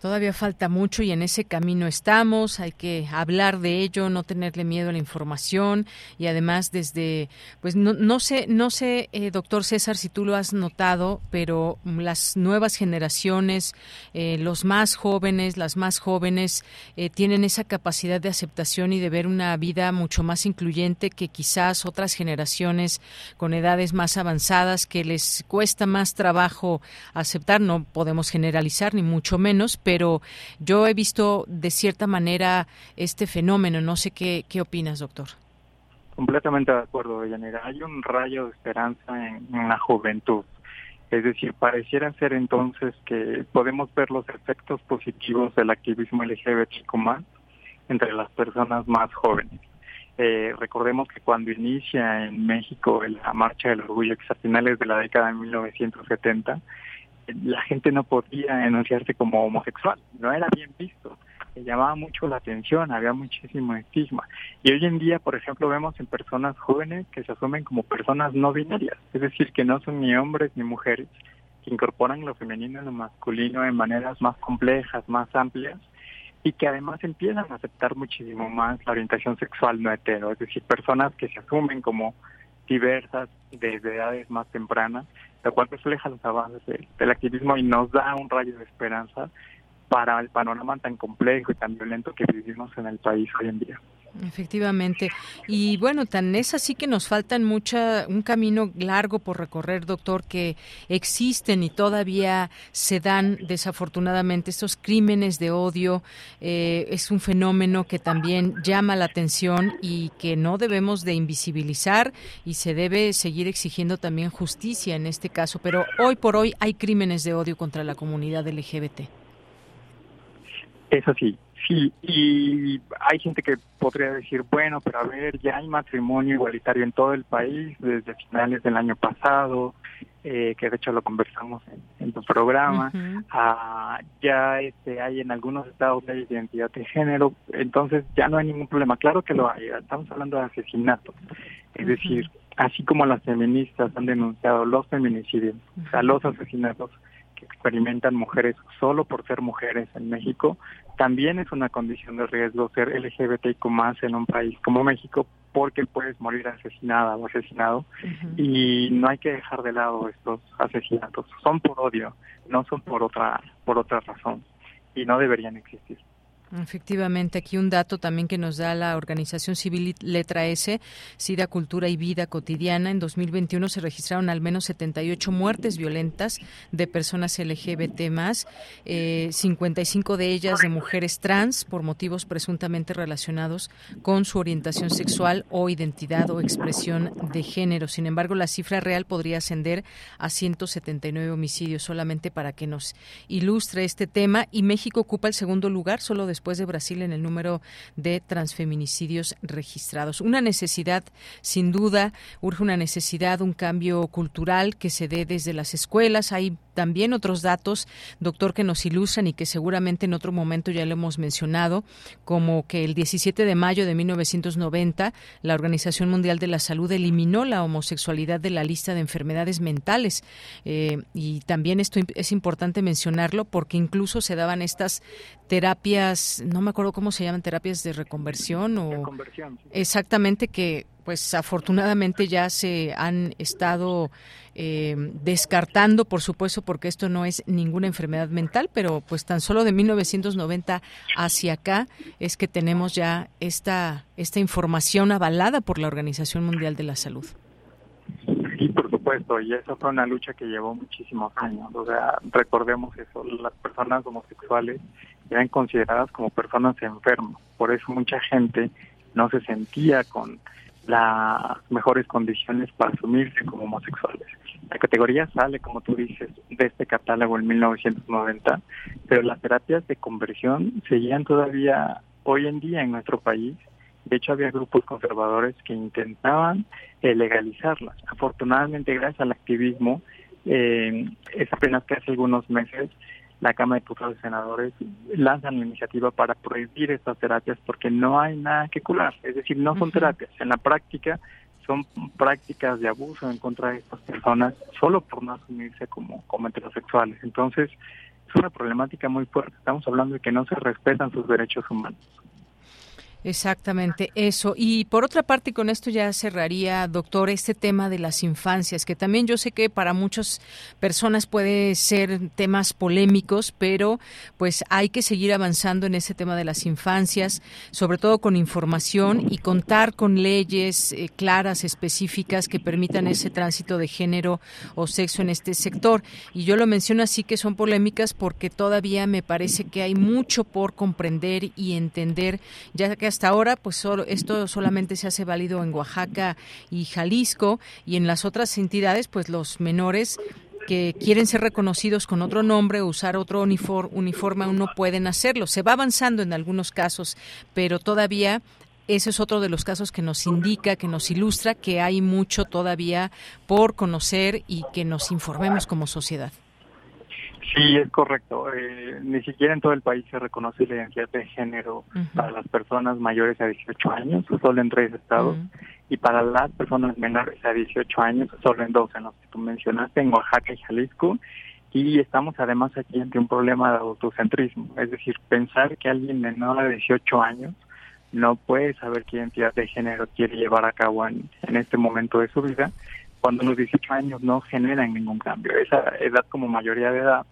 Todavía falta mucho y en ese camino estamos. Hay que hablar de ello, no tenerle miedo a la información y además desde, pues no, no sé, no sé, eh, doctor César, si tú lo has notado, pero las nuevas generaciones, eh, los más jóvenes, las más jóvenes, eh, tienen esa capacidad de aceptación y de ver una vida mucho más incluyente que quizás otras generaciones con edades más avanzadas que les cuesta más trabajo aceptar. No podemos generalizar ni mucho menos, pero pero yo he visto de cierta manera este fenómeno. No sé qué, qué opinas, doctor. Completamente de acuerdo, Yanira. Hay un rayo de esperanza en, la juventud. Es decir, pareciera ser entonces que podemos ver los efectos positivos del activismo más entre las personas más jóvenes. Eh, recordemos que cuando inicia en México la Marcha del Orgullo, que es a finales de la década de 1970, la gente no podía enunciarse como homosexual, no era bien visto, llamaba mucho la atención, había muchísimo estigma. Y hoy en día, por ejemplo, vemos en personas jóvenes que se asumen como personas no binarias, es decir, que no son ni hombres ni mujeres, que incorporan lo femenino y lo masculino en maneras más complejas, más amplias, y que además empiezan a aceptar muchísimo más la orientación sexual no hetero, es decir, personas que se asumen como diversas desde edades más tempranas lo cual refleja los avances del activismo y nos da un rayo de esperanza para el panorama tan complejo y tan violento que vivimos en el país hoy en día. Efectivamente. Y bueno, tan es así que nos faltan mucha, un camino largo por recorrer, doctor, que existen y todavía se dan desafortunadamente estos crímenes de odio. Eh, es un fenómeno que también llama la atención y que no debemos de invisibilizar y se debe seguir exigiendo también justicia en este caso. Pero hoy por hoy hay crímenes de odio contra la comunidad LGBT. Es así, sí, y hay gente que podría decir, bueno, pero a ver, ya hay matrimonio igualitario en todo el país desde finales del año pasado, eh, que de hecho lo conversamos en, tu programa, ah, ya este, hay en algunos estados de identidad de género, entonces ya no hay ningún problema, claro que lo hay, estamos hablando de asesinatos, es decir, así como las feministas han denunciado los feminicidios, o sea, los asesinatos, que experimentan mujeres solo por ser mujeres en México, también es una condición de riesgo ser LGBTIQ más en un país como México porque puedes morir asesinada o asesinado y no hay que dejar de lado estos asesinatos. Son por odio, no son por otra, por otra razón y no deberían existir. Efectivamente, aquí un dato también que nos da la Organización Civil Letra S, SIDA, Cultura y Vida Cotidiana. En 2021 se registraron al menos 78 muertes violentas de personas LGBT eh, 55 de ellas de mujeres trans por motivos presuntamente relacionados con su orientación sexual o identidad o expresión de género. Sin embargo, la cifra real podría ascender a 179 homicidios, solamente para que nos ilustre este tema. Y México ocupa el segundo lugar, solo después después de Brasil en el número de transfeminicidios registrados. Una necesidad, sin duda, urge una necesidad, un cambio cultural que se dé desde las escuelas. Hay también otros datos, doctor, que nos ilustran y que seguramente en otro momento ya lo hemos mencionado, como que el 17 de mayo de 1990 la Organización Mundial de la Salud eliminó la homosexualidad de la lista de enfermedades mentales. Eh, y también esto es importante mencionarlo porque incluso se daban estas terapias, no me acuerdo cómo se llaman, terapias de reconversión o Reconversión, sí. exactamente que pues afortunadamente ya se han estado eh, descartando, por supuesto, porque esto no es ninguna enfermedad mental, pero pues tan solo de 1990 hacia acá es que tenemos ya esta, esta información avalada por la Organización Mundial de la Salud. Sí, por supuesto, y eso fue una lucha que llevó muchísimos años. O sea, recordemos eso, las personas homosexuales eran consideradas como personas enfermas, por eso mucha gente no se sentía con las mejores condiciones para asumirse como homosexuales. La categoría sale, como tú dices, de este catálogo en 1990, pero las terapias de conversión seguían todavía hoy en día en nuestro país. De hecho, había grupos conservadores que intentaban eh, legalizarlas. Afortunadamente, gracias al activismo, eh, es apenas que hace algunos meses la Cámara de Diputados y Senadores lanzan la iniciativa para prohibir estas terapias porque no hay nada que curar. Es decir, no son terapias. En la práctica son prácticas de abuso en contra de estas personas solo por no asumirse como, como heterosexuales. Entonces, es una problemática muy fuerte. Estamos hablando de que no se respetan sus derechos humanos. Exactamente, eso. Y por otra parte, con esto ya cerraría, doctor, este tema de las infancias, que también yo sé que para muchas personas puede ser temas polémicos, pero pues hay que seguir avanzando en ese tema de las infancias, sobre todo con información y contar con leyes eh, claras, específicas, que permitan ese tránsito de género o sexo en este sector. Y yo lo menciono así que son polémicas porque todavía me parece que hay mucho por comprender y entender, ya que hasta ahora, pues solo, esto solamente se hace válido en Oaxaca y Jalisco y en las otras entidades, pues los menores que quieren ser reconocidos con otro nombre o usar otro uniforme, aún no pueden hacerlo. Se va avanzando en algunos casos, pero todavía ese es otro de los casos que nos indica, que nos ilustra que hay mucho todavía por conocer y que nos informemos como sociedad. Sí, es correcto. Eh, ni siquiera en todo el país se reconoce la identidad de género para las personas mayores a 18 años, solo en tres estados, y para las personas menores a 18 años, solo en dos, en los que tú mencionaste, en Oaxaca y Jalisco. Y estamos además aquí ante un problema de autocentrismo, es decir, pensar que alguien menor a 18 años no puede saber qué identidad de género quiere llevar a cabo en, en este momento de su vida, cuando los 18 años no generan ningún cambio. Esa edad como mayoría de edad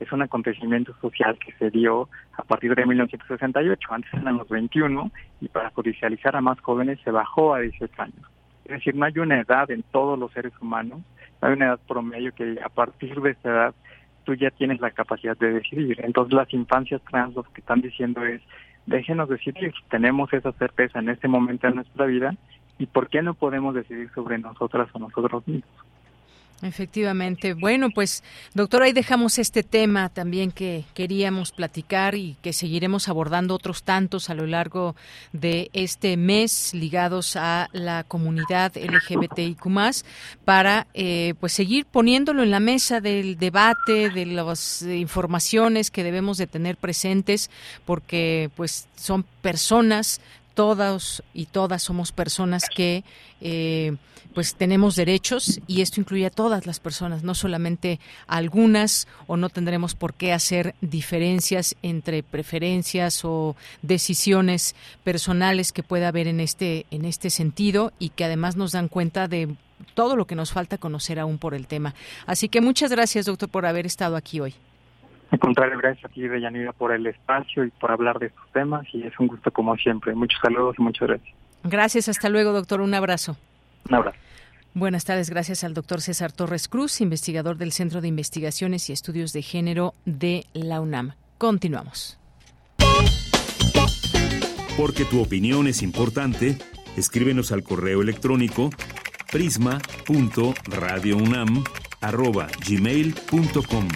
es un acontecimiento social que se dio a partir de 1968. Antes eran los 21 y para judicializar a más jóvenes se bajó a 18 años. Es decir, no hay una edad en todos los seres humanos, no hay una edad promedio que a partir de esa edad tú ya tienes la capacidad de decidir. Entonces las infancias trans lo que están diciendo es, déjenos decidir, tenemos esa certeza en este momento de nuestra vida y ¿por qué no podemos decidir sobre nosotras o nosotros mismos? Efectivamente. Bueno, pues doctor, ahí dejamos este tema también que queríamos platicar y que seguiremos abordando otros tantos a lo largo de este mes ligados a la comunidad LGBTIQ para eh, pues seguir poniéndolo en la mesa del debate, de las informaciones que debemos de tener presentes porque pues son personas todos y todas somos personas que eh, pues tenemos derechos y esto incluye a todas las personas, no solamente a algunas o no tendremos por qué hacer diferencias entre preferencias o decisiones personales que pueda haber en este en este sentido y que además nos dan cuenta de todo lo que nos falta conocer aún por el tema. Así que muchas gracias, doctor, por haber estado aquí hoy. Al contrario, gracias a ti, Deyanira, por el espacio y por hablar de estos temas y es un gusto como siempre. Muchos saludos y muchas gracias. Gracias, hasta luego, doctor. Un abrazo. Un abrazo. Buenas tardes, gracias al doctor César Torres Cruz, investigador del Centro de Investigaciones y Estudios de Género de la UNAM. Continuamos. Porque tu opinión es importante, escríbenos al correo electrónico prisma.radiounam@gmail.com.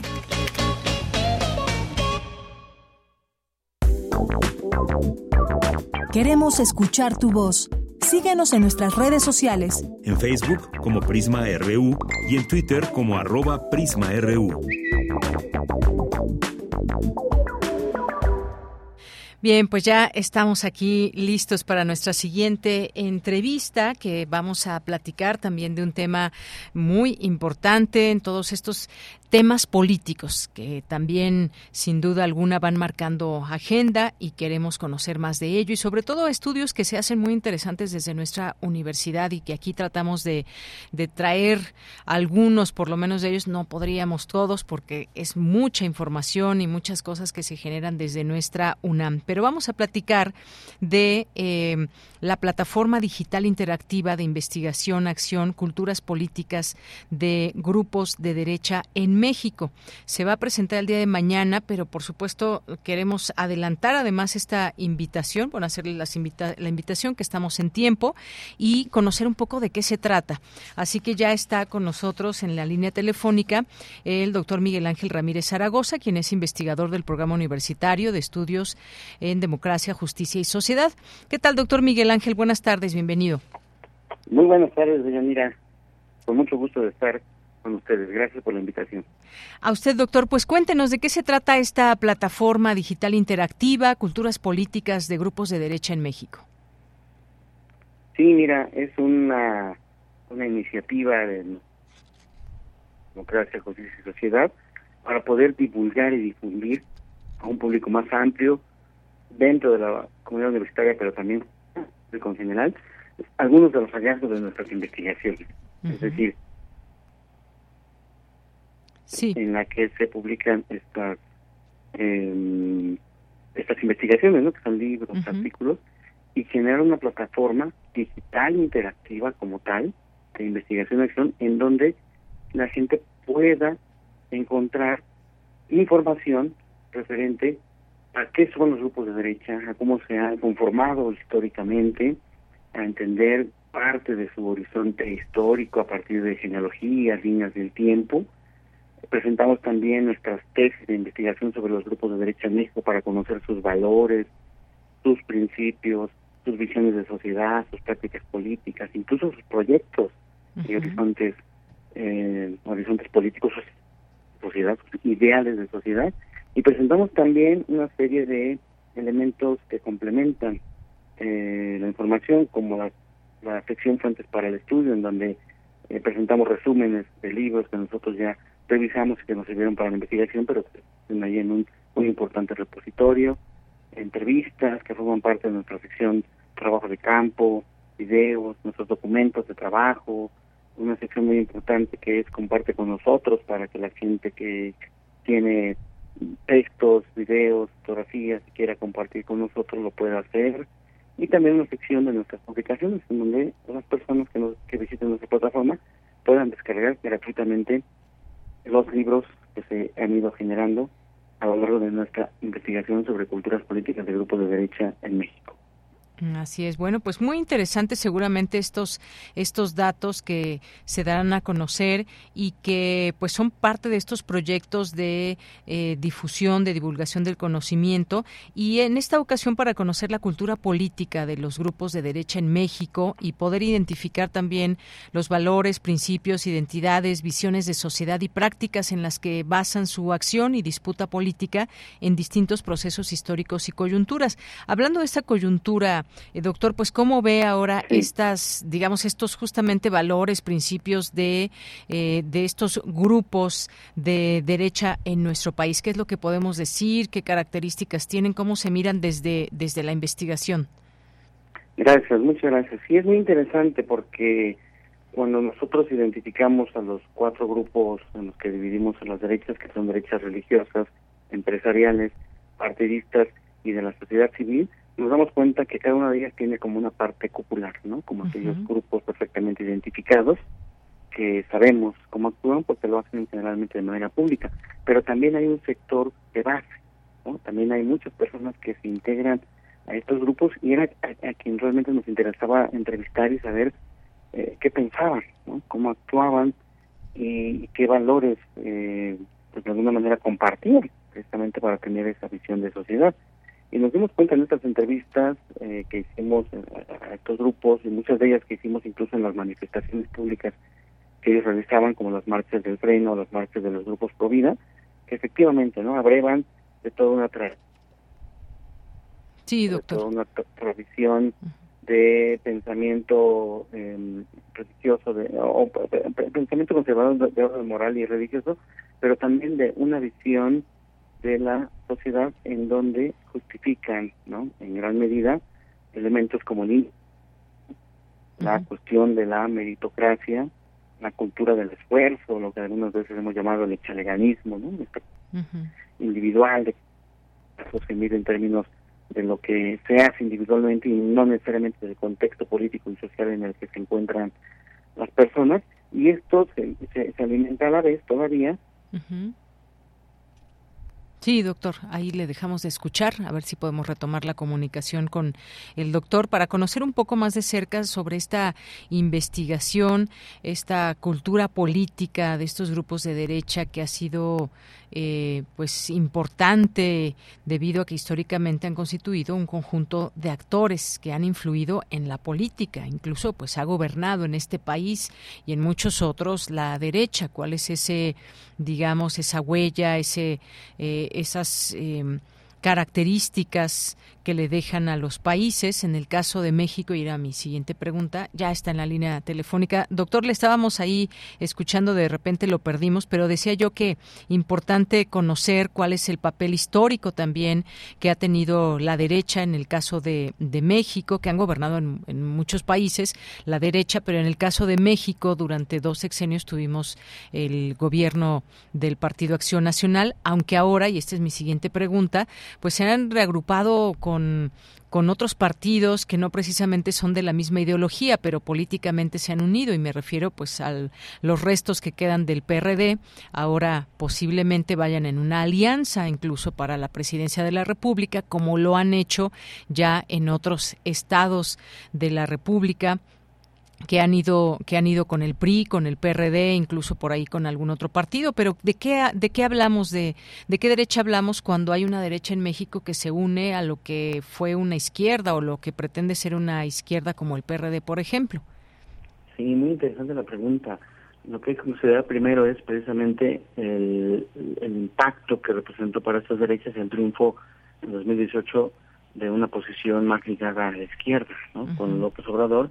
Queremos escuchar tu voz. Síguenos en nuestras redes sociales. En Facebook como Prisma RU y en Twitter como arroba PrismaRU. Bien, pues ya estamos aquí listos para nuestra siguiente entrevista que vamos a platicar también de un tema muy importante en todos estos temas políticos que también sin duda alguna van marcando agenda y queremos conocer más de ello y sobre todo estudios que se hacen muy interesantes desde nuestra universidad y que aquí tratamos de, de traer algunos, por lo menos de ellos, no podríamos todos porque es mucha información y muchas cosas que se generan desde nuestra UNAM. Pero vamos a platicar de eh, la plataforma digital interactiva de investigación, acción, culturas políticas de grupos de derecha en México. Se va a presentar el día de mañana, pero por supuesto queremos adelantar además esta invitación, bueno, hacerle la invitación que estamos en tiempo y conocer un poco de qué se trata. Así que ya está con nosotros en la línea telefónica el doctor Miguel Ángel Ramírez Zaragoza, quien es investigador del Programa Universitario de Estudios en Democracia, Justicia y Sociedad. ¿Qué tal, doctor Miguel Ángel? Buenas tardes, bienvenido. Muy buenas tardes, doña Mira. Con mucho gusto de estar con ustedes. Gracias por la invitación. A usted, doctor, pues cuéntenos de qué se trata esta plataforma digital interactiva, culturas políticas de grupos de derecha en México. Sí, mira, es una, una iniciativa de democracia, justicia y sociedad para poder divulgar y difundir a un público más amplio dentro de la comunidad universitaria, pero también en general, algunos de los hallazgos de nuestras investigaciones. Es decir, en la que se publican estas eh, estas investigaciones, ¿no? que son libros, artículos, y generar una plataforma digital interactiva como tal, de investigación y acción, en donde la gente pueda encontrar información referente a qué son los grupos de derecha, a cómo se han conformado históricamente, a entender parte de su horizonte histórico a partir de genealogías, líneas del tiempo, Presentamos también nuestras tesis de investigación sobre los grupos de derecha en México para conocer sus valores, sus principios, sus visiones de sociedad, sus prácticas políticas, incluso sus proyectos y horizontes, eh, horizontes políticos, sociedad, sus ideales de sociedad. Y presentamos también una serie de elementos que complementan eh, la información, como la, la sección Fuentes para el Estudio, en donde eh, presentamos resúmenes de libros que nosotros ya revisamos y que nos sirvieron para la investigación, pero están ahí en un muy importante repositorio, entrevistas que forman parte de nuestra sección trabajo de campo, videos, nuestros documentos de trabajo, una sección muy importante que es comparte con nosotros para que la gente que tiene textos, videos, fotografías, que quiera compartir con nosotros lo pueda hacer. Y también una sección de nuestras publicaciones en donde las personas que, nos, que visiten nuestra plataforma puedan descargar gratuitamente los libros que se han ido generando a lo largo de nuestra investigación sobre culturas políticas de grupos de derecha en México. Así es. Bueno, pues muy interesante seguramente estos estos datos que se darán a conocer y que pues son parte de estos proyectos de eh, difusión, de divulgación del conocimiento y en esta ocasión para conocer la cultura política de los grupos de derecha en México y poder identificar también los valores, principios, identidades, visiones de sociedad y prácticas en las que basan su acción y disputa política en distintos procesos históricos y coyunturas. Hablando de esta coyuntura eh, doctor, pues cómo ve ahora estas, digamos, estos justamente valores, principios de, eh, de estos grupos de derecha en nuestro país. ¿Qué es lo que podemos decir? ¿Qué características tienen? ¿Cómo se miran desde, desde la investigación? Gracias, muchas gracias. Sí, es muy interesante porque cuando nosotros identificamos a los cuatro grupos en los que dividimos a las derechas, que son derechas religiosas, empresariales, partidistas y de la sociedad civil, nos damos cuenta que cada una de ellas tiene como una parte popular, ¿no? Como aquellos grupos perfectamente identificados que sabemos cómo actúan porque lo hacen generalmente de manera pública, pero también hay un sector de base, ¿no? También hay muchas personas que se integran a estos grupos y era a, quien realmente nos interesaba entrevistar y saber eh, qué pensaban, ¿no? cómo actuaban y, qué valores eh, pues de alguna manera compartían precisamente para tener esa visión de sociedad. Y nos dimos cuenta en estas entrevistas eh, que hicimos a, estos grupos y muchas de ellas que hicimos incluso en las manifestaciones públicas que ellos realizaban, como las marchas del freno, las marchas de los grupos pro vida, que efectivamente no abrevan de toda una tradición Sí, doctor. una provisión de pensamiento eh, religioso, de, o, pensamiento conservador de, orden moral y religioso, pero también de una visión de la sociedad en donde justifican, ¿no? En gran medida elementos como el la cuestión de la meritocracia, la cultura del esfuerzo, lo que algunas veces hemos llamado el echaleganismo, ¿no? individual, de se mide en términos de lo que se hace individualmente y no necesariamente del contexto político y social en el que se encuentran las personas y esto se, se, alimenta a la vez todavía Sí, doctor, ahí le dejamos de escuchar, a ver si podemos retomar la comunicación con el doctor para conocer un poco más de cerca sobre esta investigación, esta cultura política de estos grupos de derecha que ha sido eh, pues importante debido a que históricamente han constituido un conjunto de actores que han influido en la política, incluso pues ha gobernado en este país y en muchos otros la derecha. ¿Cuál es ese, digamos, esa huella, ese, eh, esas eh, características que le dejan a los países. En el caso de México, era mi siguiente pregunta, ya está en la línea telefónica. Doctor, le estábamos ahí escuchando, de repente lo perdimos, pero decía yo que importante conocer cuál es el papel histórico también que ha tenido la derecha en el caso de, de México, que han gobernado en, en, muchos países la derecha, pero en el caso de México durante dos sexenios tuvimos el gobierno del Partido Acción Nacional, aunque ahora, y esta es mi siguiente pregunta, pues se han reagrupado con, con otros partidos que no precisamente son de la misma ideología, pero políticamente se han unido y me refiero pues a los restos que quedan del PRD, ahora posiblemente vayan en una alianza incluso para la presidencia de la República, como lo han hecho ya en otros estados de la República que han ido que han ido con el PRI, con el PRD, incluso por ahí con algún otro partido, pero ¿de qué de qué hablamos de de qué derecha hablamos cuando hay una derecha en México que se une a lo que fue una izquierda o lo que pretende ser una izquierda como el PRD, por ejemplo? Sí, muy interesante la pregunta. Lo que hay que considerar primero es precisamente el, el impacto que representó para estas derechas el triunfo en 2018 de una posición más ligada a la izquierda, ¿no? Con López Obrador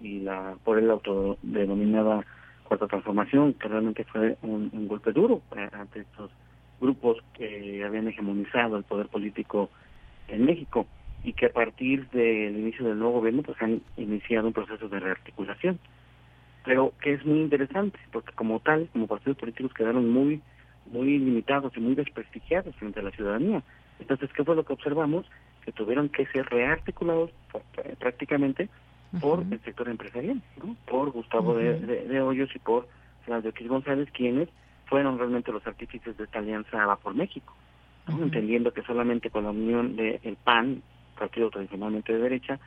y la por él autodenominada cuarta transformación, que realmente fue un, golpe duro ante estos grupos que habían hegemonizado el poder político en México y que a partir del inicio del nuevo gobierno pues han iniciado un proceso de rearticulación. Pero que es muy interesante, porque como tal, como partidos políticos quedaron muy muy limitados y muy desprestigiados frente a la ciudadanía. Entonces, ¿qué fue lo que observamos? Que tuvieron que ser rearticulados eh, prácticamente por el sector empresarial, por Gustavo de, Hoyos y por Claudio X González, quienes fueron realmente los artífices de esta alianza Va por México, entendiendo que solamente con la unión del PAN, partido tradicionalmente de derecha,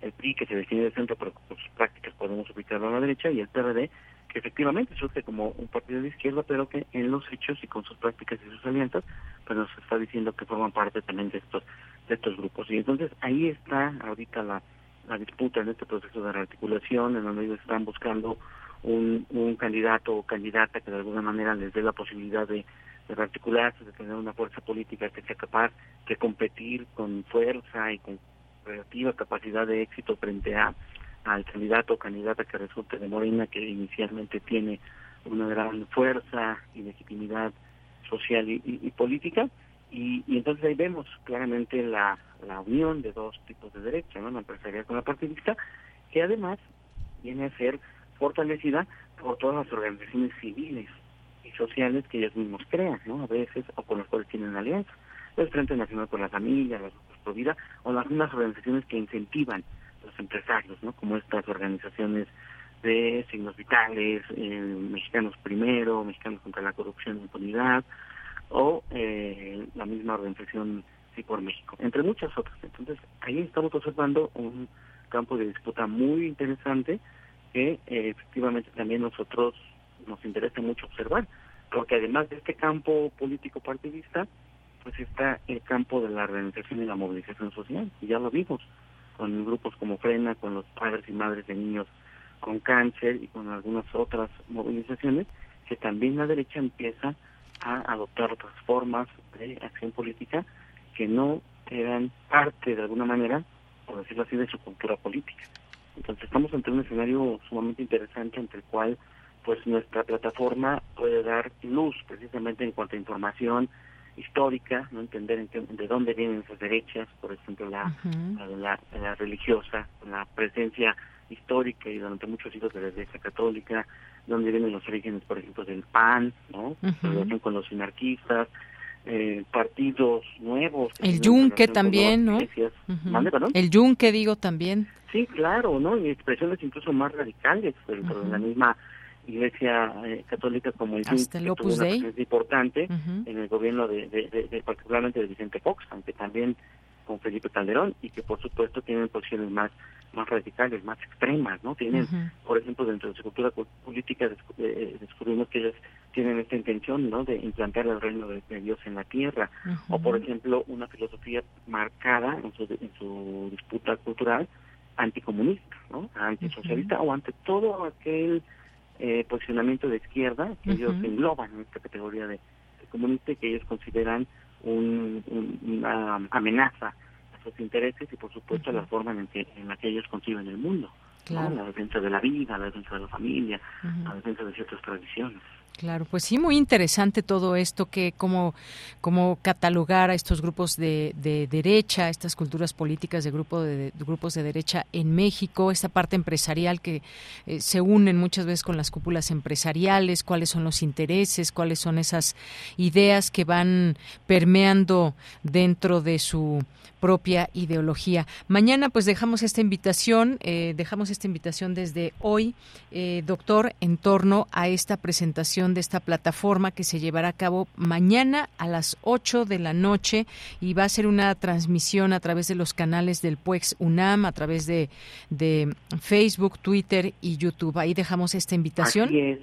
el PRI, que se define de centro, pero con sus prácticas podemos ubicarlo a la derecha, y el PRD, que efectivamente surge como un partido de izquierda, pero que en los hechos y con sus prácticas y sus alianzas, pues nos está diciendo que forman parte también de estos de estos grupos. Y entonces ahí está ahorita la la disputa en este proceso de rearticulación, en donde ellos están buscando un, candidato o candidata que de alguna manera les dé la posibilidad de, de rearticularse, de tener una fuerza política que sea capaz de competir con fuerza y con relativa capacidad de éxito frente a al candidato o candidata que resulte de Morena, que inicialmente tiene una gran fuerza y legitimidad social y política, y, entonces ahí vemos claramente la, la unión de dos tipos de derecha, ¿no? la empresarial con la partidista, que además viene a ser fortalecida por todas las organizaciones civiles y sociales que ellos mismos crean, ¿no? A veces, o con los cuales tienen alianza. El Frente Nacional por la Familia, los Grupos Vida, o las mismas organizaciones que incentivan los empresarios, ¿no? Como estas organizaciones de signos vitales, eh, Mexicanos Primero, Mexicanos contra la Corrupción e Impunidad, o eh, la misma organización Sí por México, entre muchas otras. Entonces, ahí estamos observando un campo de disputa muy interesante que eh, efectivamente también nosotros nos interesa mucho observar, porque además de este campo político partidista, pues está el campo de la organización y la movilización social, y ya lo vimos, con grupos como Frena, con los padres y madres de niños con cáncer y con algunas otras movilizaciones, que también la derecha empieza a adoptar otras formas de acción política que no eran parte de alguna manera, por decirlo así, de su cultura política. Entonces estamos ante un escenario sumamente interesante entre el cual pues nuestra plataforma puede dar luz precisamente en cuanto a información histórica, no entender de dónde vienen esas derechas, por ejemplo la, la, religiosa, la presencia histórica y durante muchos siglos de la Iglesia Católica, dónde vienen los orígenes, por ejemplo, del PAN, ¿no? relación con los anarquistas, eh, partidos nuevos. El Yunque también, ¿no? El Yunque, digo, también. Sí, claro, ¿no? Y expresiones incluso más radicales, pero, la misma Iglesia eh, Católica como el Yunque, que tuvo una presencia importante en el gobierno de, de, particularmente de Vicente Fox, aunque también con Felipe Calderón, y que por supuesto tienen posiciones más más radicales, más extremas, ¿no? Tienen, por ejemplo, dentro de su cultura política eh, descubrimos que ellas tienen esta intención, ¿no? De implantar el reino de, Dios en la tierra, o por ejemplo, una filosofía marcada en su, en su disputa cultural anticomunista, ¿no? Antisocialista o ante todo aquel eh, posicionamiento de izquierda que ellos engloban en esta categoría de, comunista y que ellos consideran un, una amenaza sus intereses y por supuesto la forma en, que, en la que ellos conciben el mundo. La defensa de la vida, la defensa de la familia, la defensa de ciertas tradiciones. Claro, pues sí, muy interesante todo esto, que cómo, cómo catalogar a estos grupos de, de derecha, estas culturas políticas de, grupo de, grupos de derecha en México, esta parte empresarial que eh, se unen muchas veces con las cúpulas empresariales, cuáles son los intereses, cuáles son esas ideas que van permeando dentro de su propia ideología. Mañana pues dejamos esta invitación, eh, dejamos esta invitación desde hoy, eh, doctor, en torno a esta presentación de esta plataforma que se llevará a cabo mañana a las 8 de la noche y va a ser una transmisión a través de los canales del PUEX UNAM, a través de, de Facebook, Twitter y YouTube. Ahí dejamos esta invitación. Así es.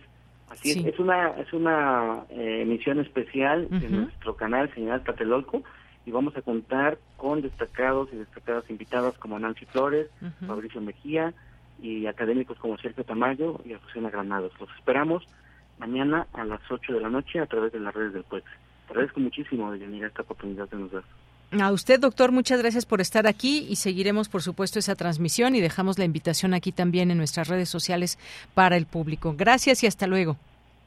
Así es. es una, es una eh, emisión especial de nuestro canal Señal Tlatelolco y vamos a contar con destacados y destacadas invitadas como Nancy Flores, Mauricio Mejía y académicos como Sergio Tamayo y Azucena Granados. Los esperamos mañana a las 8 de la noche a través de las redes del PUEX. Agradezco muchísimo, de esta oportunidad de nos dar. A usted, doctor, muchas gracias por estar aquí y seguiremos, por supuesto, esa transmisión y dejamos la invitación aquí también en nuestras redes sociales para el público. Gracias y hasta luego.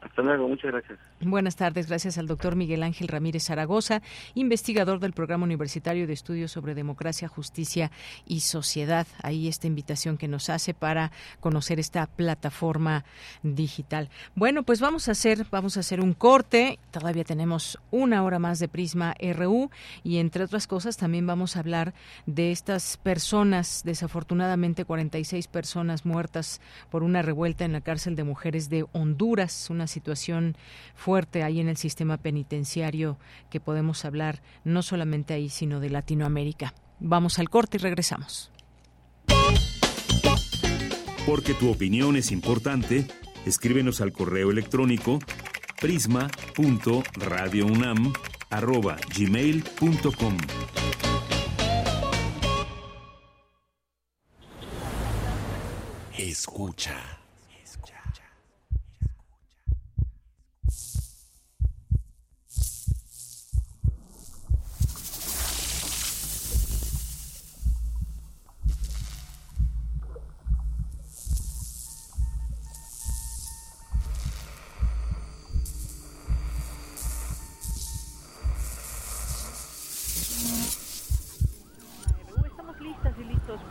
Hasta luego, muchas gracias. Buenas tardes, gracias al doctor Miguel Ángel Ramírez Zaragoza, investigador del Programa Universitario de Estudios sobre Democracia, Justicia y Sociedad. Ahí esta invitación que nos hace para conocer esta plataforma digital. Bueno, pues vamos a hacer, vamos a hacer un corte. Todavía tenemos una hora más de Prisma RU y entre otras cosas también vamos a hablar de estas personas, desafortunadamente 46 personas muertas por una revuelta en la cárcel de mujeres de Honduras, una situación fuerte ahí en el sistema penitenciario que podemos hablar no solamente ahí, sino de Latinoamérica. Vamos al corte y regresamos. Porque tu opinión es importante, escríbenos al correo electrónico prisma.radiounam@gmail.com. Escucha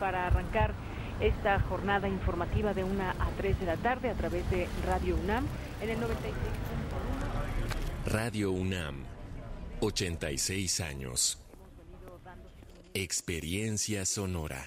para arrancar esta jornada informativa de 1 a 3 de la tarde a través de Radio UNAM en el 96.1 Radio UNAM, 86 años. Experiencia sonora.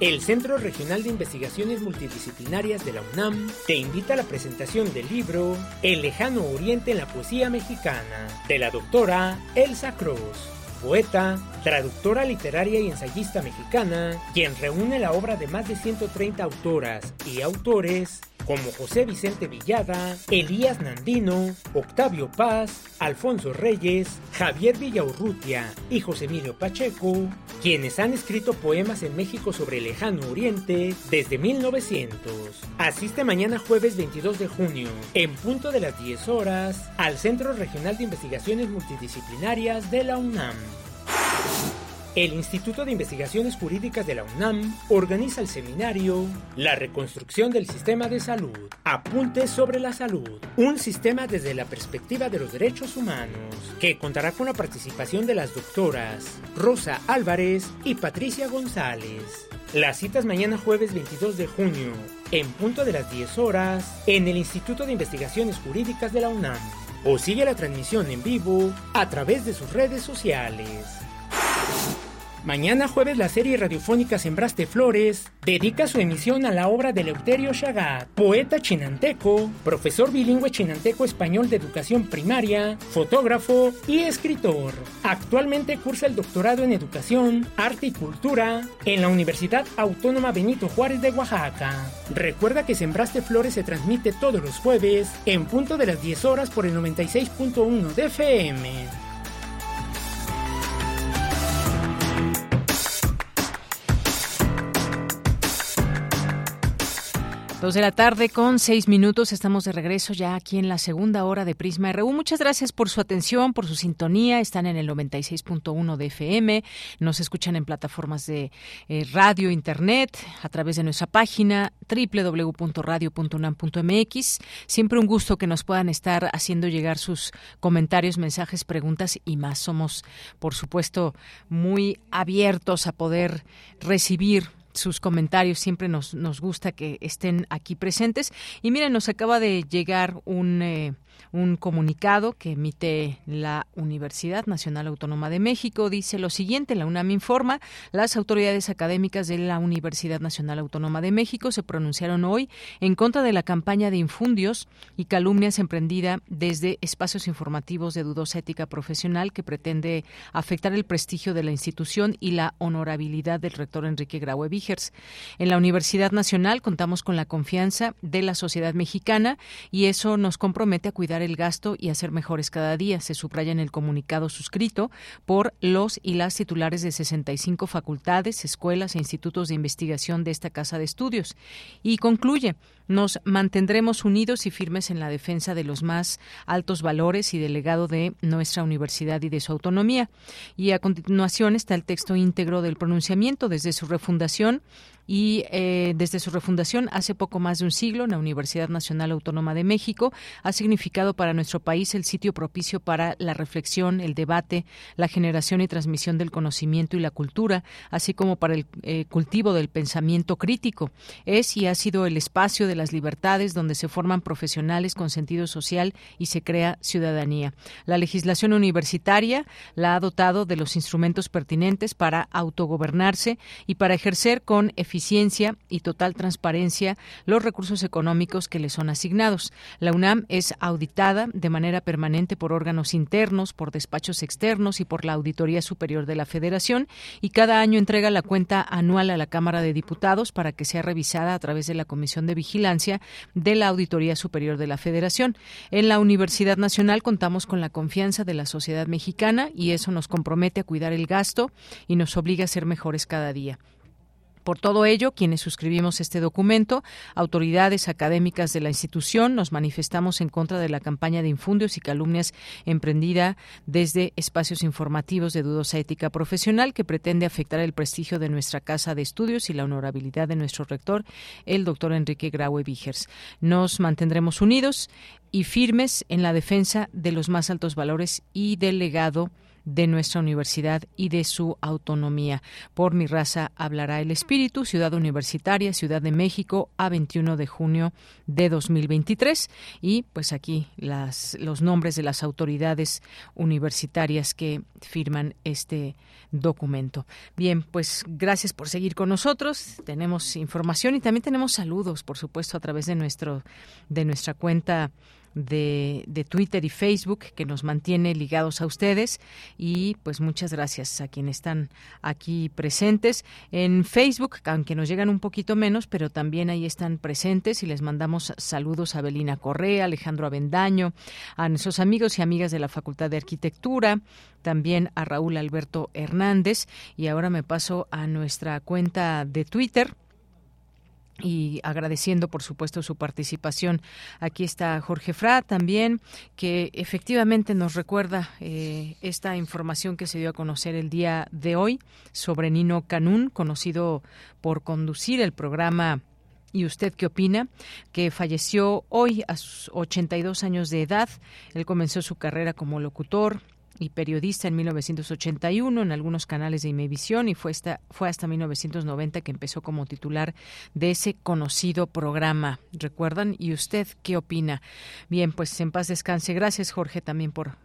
El Centro Regional de Investigaciones Multidisciplinarias de la UNAM te invita a la presentación del libro El lejano oriente en la poesía mexicana de la doctora Elsa Cruz, poeta, traductora literaria y ensayista mexicana, quien reúne la obra de más de 130 autoras y autores como José Vicente Villada, Elías Nandino, Octavio Paz, Alfonso Reyes, Javier Villaurrutia y José Emilio Pacheco, quienes han escrito poemas en México sobre el lejano oriente desde 1900. Asiste mañana jueves 22 de junio, en punto de las 10 horas, al Centro Regional de Investigaciones Multidisciplinarias de la UNAM. El Instituto de Investigaciones Jurídicas de la UNAM organiza el seminario La reconstrucción del sistema de salud. Apuntes sobre la salud. Un sistema desde la perspectiva de los derechos humanos, que contará con la participación de las doctoras Rosa Álvarez y Patricia González. Las citas mañana jueves 22 de junio, en punto de las 10 horas, en el Instituto de Investigaciones Jurídicas de la UNAM. O sigue la transmisión en vivo a través de sus redes sociales. Mañana jueves la serie radiofónica Sembraste Flores dedica su emisión a la obra de Eleuterio Chagat, poeta chinanteco, profesor bilingüe chinanteco español de educación primaria, fotógrafo y escritor. Actualmente cursa el doctorado en educación, arte y cultura en la Universidad Autónoma Benito Juárez de Oaxaca. Recuerda que Sembraste Flores se transmite todos los jueves en punto de las 10 horas por el 96.1 de FM. Dos de la tarde con seis minutos. Estamos de regreso ya aquí en la segunda hora de Prisma RU. Muchas gracias por su atención, por su sintonía. Están en el 96.1 de FM. Nos escuchan en plataformas de eh, radio, internet, a través de nuestra página www.radio.unam.mx. Siempre un gusto que nos puedan estar haciendo llegar sus comentarios, mensajes, preguntas y más. Somos, por supuesto, muy abiertos a poder recibir sus comentarios. Siempre nos, nos gusta que estén aquí presentes. Y miren, nos acaba de llegar un... Eh, un comunicado que emite la Universidad Nacional Autónoma de México dice lo siguiente, la UNAM informa, las autoridades académicas de la Universidad Nacional Autónoma de México se pronunciaron hoy en contra de la campaña de infundios y calumnias emprendida desde espacios informativos de dudosa ética profesional que pretende afectar el prestigio de la institución y la honorabilidad del rector Enrique Graue Vigers. En la Universidad Nacional contamos con la confianza de la sociedad mexicana y eso nos compromete a cuidar el gasto y hacer mejores cada día, se subraya en el comunicado suscrito por los y las titulares de 65 facultades, escuelas e institutos de investigación de esta Casa de Estudios. Y concluye, nos mantendremos unidos y firmes en la defensa de los más altos valores y del legado de nuestra universidad y de su autonomía. Y a continuación está el texto íntegro del pronunciamiento desde su refundación y eh, desde su refundación hace poco más de un siglo, la Universidad Nacional Autónoma de México ha significado para nuestro país el sitio propicio para la reflexión, el debate, la generación y transmisión del conocimiento y la cultura, así como para el eh, cultivo del pensamiento crítico. Es y ha sido el espacio de las libertades donde se forman profesionales con sentido social y se crea ciudadanía. La legislación universitaria la ha dotado de los instrumentos pertinentes para autogobernarse y para ejercer con eficiencia eficiencia y total transparencia los recursos económicos que le son asignados. La UNAM es auditada de manera permanente por órganos internos, por despachos externos y por la Auditoría Superior de la Federación y cada año entrega la cuenta anual a la Cámara de Diputados para que sea revisada a través de la Comisión de Vigilancia de la Auditoría Superior de la Federación. En la Universidad Nacional contamos con la confianza de la sociedad mexicana y eso nos compromete a cuidar el gasto y nos obliga a ser mejores cada día. Por todo ello, quienes suscribimos este documento, autoridades académicas de la institución, nos manifestamos en contra de la campaña de infundios y calumnias emprendida desde espacios informativos de dudosa ética profesional que pretende afectar el prestigio de nuestra casa de estudios y la honorabilidad de nuestro rector, el doctor Enrique Graue Vigers. Nos mantendremos unidos y firmes en la defensa de los más altos valores y del legado de nuestra universidad y de su autonomía. Por mi raza hablará el espíritu, Ciudad Universitaria, Ciudad de México, a 21 de junio de 2023. Y pues aquí las, los nombres de las autoridades universitarias que firman este documento. Bien, pues gracias por seguir con nosotros. Tenemos información y también tenemos saludos, por supuesto, a través de nuestro de nuestra cuenta de, de, Twitter y Facebook que nos mantiene ligados a ustedes. Y pues muchas gracias a quienes están aquí presentes. En Facebook, aunque nos llegan un poquito menos, pero también ahí están presentes y les mandamos saludos a Belina Correa, Alejandro Avendaño, a nuestros amigos y amigas de la Facultad de Arquitectura, también a Raúl Alberto Hernández. Y ahora me paso a nuestra cuenta de Twitter y agradeciendo por supuesto su participación. Aquí está Jorge Fra también, que efectivamente nos recuerda eh, esta información que se dio a conocer el día de hoy sobre Nino Canún, conocido por conducir el programa ¿Y usted qué opina? Que falleció hoy a sus 82 años de edad. Él comenzó su carrera como locutor, y periodista en 1981 en algunos canales de Imevisión y fue hasta, fue hasta 1990 que empezó como titular de ese conocido programa. ¿Recuerdan? ¿Y usted qué opina? Bien, pues en paz descanse. Gracias, Jorge, también por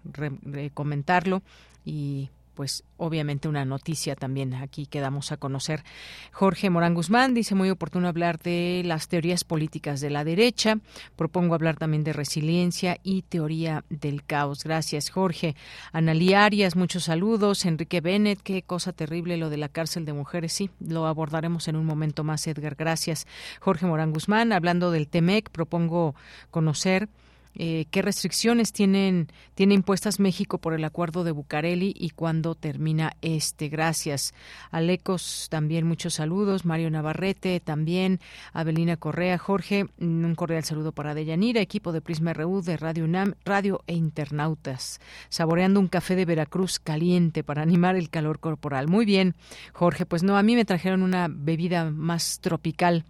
comentarlo y pues obviamente una noticia también aquí que damos a conocer. Jorge Morán Guzmán dice muy oportuno hablar de las teorías políticas de la derecha. Propongo hablar también de resiliencia y teoría del caos. Gracias, Jorge. Analí Arias, muchos saludos. Enrique Bennett, qué cosa terrible lo de la cárcel de mujeres. Sí, lo abordaremos en un momento más, Edgar. Gracias. Jorge Morán Guzmán, hablando del TEMEC, propongo conocer eh, qué restricciones tienen, tiene impuestas México por el acuerdo de Bucareli y cuándo termina este. Gracias. Alecos, también muchos saludos. Mario Navarrete, también. Abelina Correa, Jorge, un cordial saludo para Deyanira, equipo de Prisma RU de Radio UNAM, Radio e Internautas. Saboreando un café de Veracruz caliente para animar el calor corporal. Muy bien, Jorge. Pues no, a mí me trajeron una bebida más tropical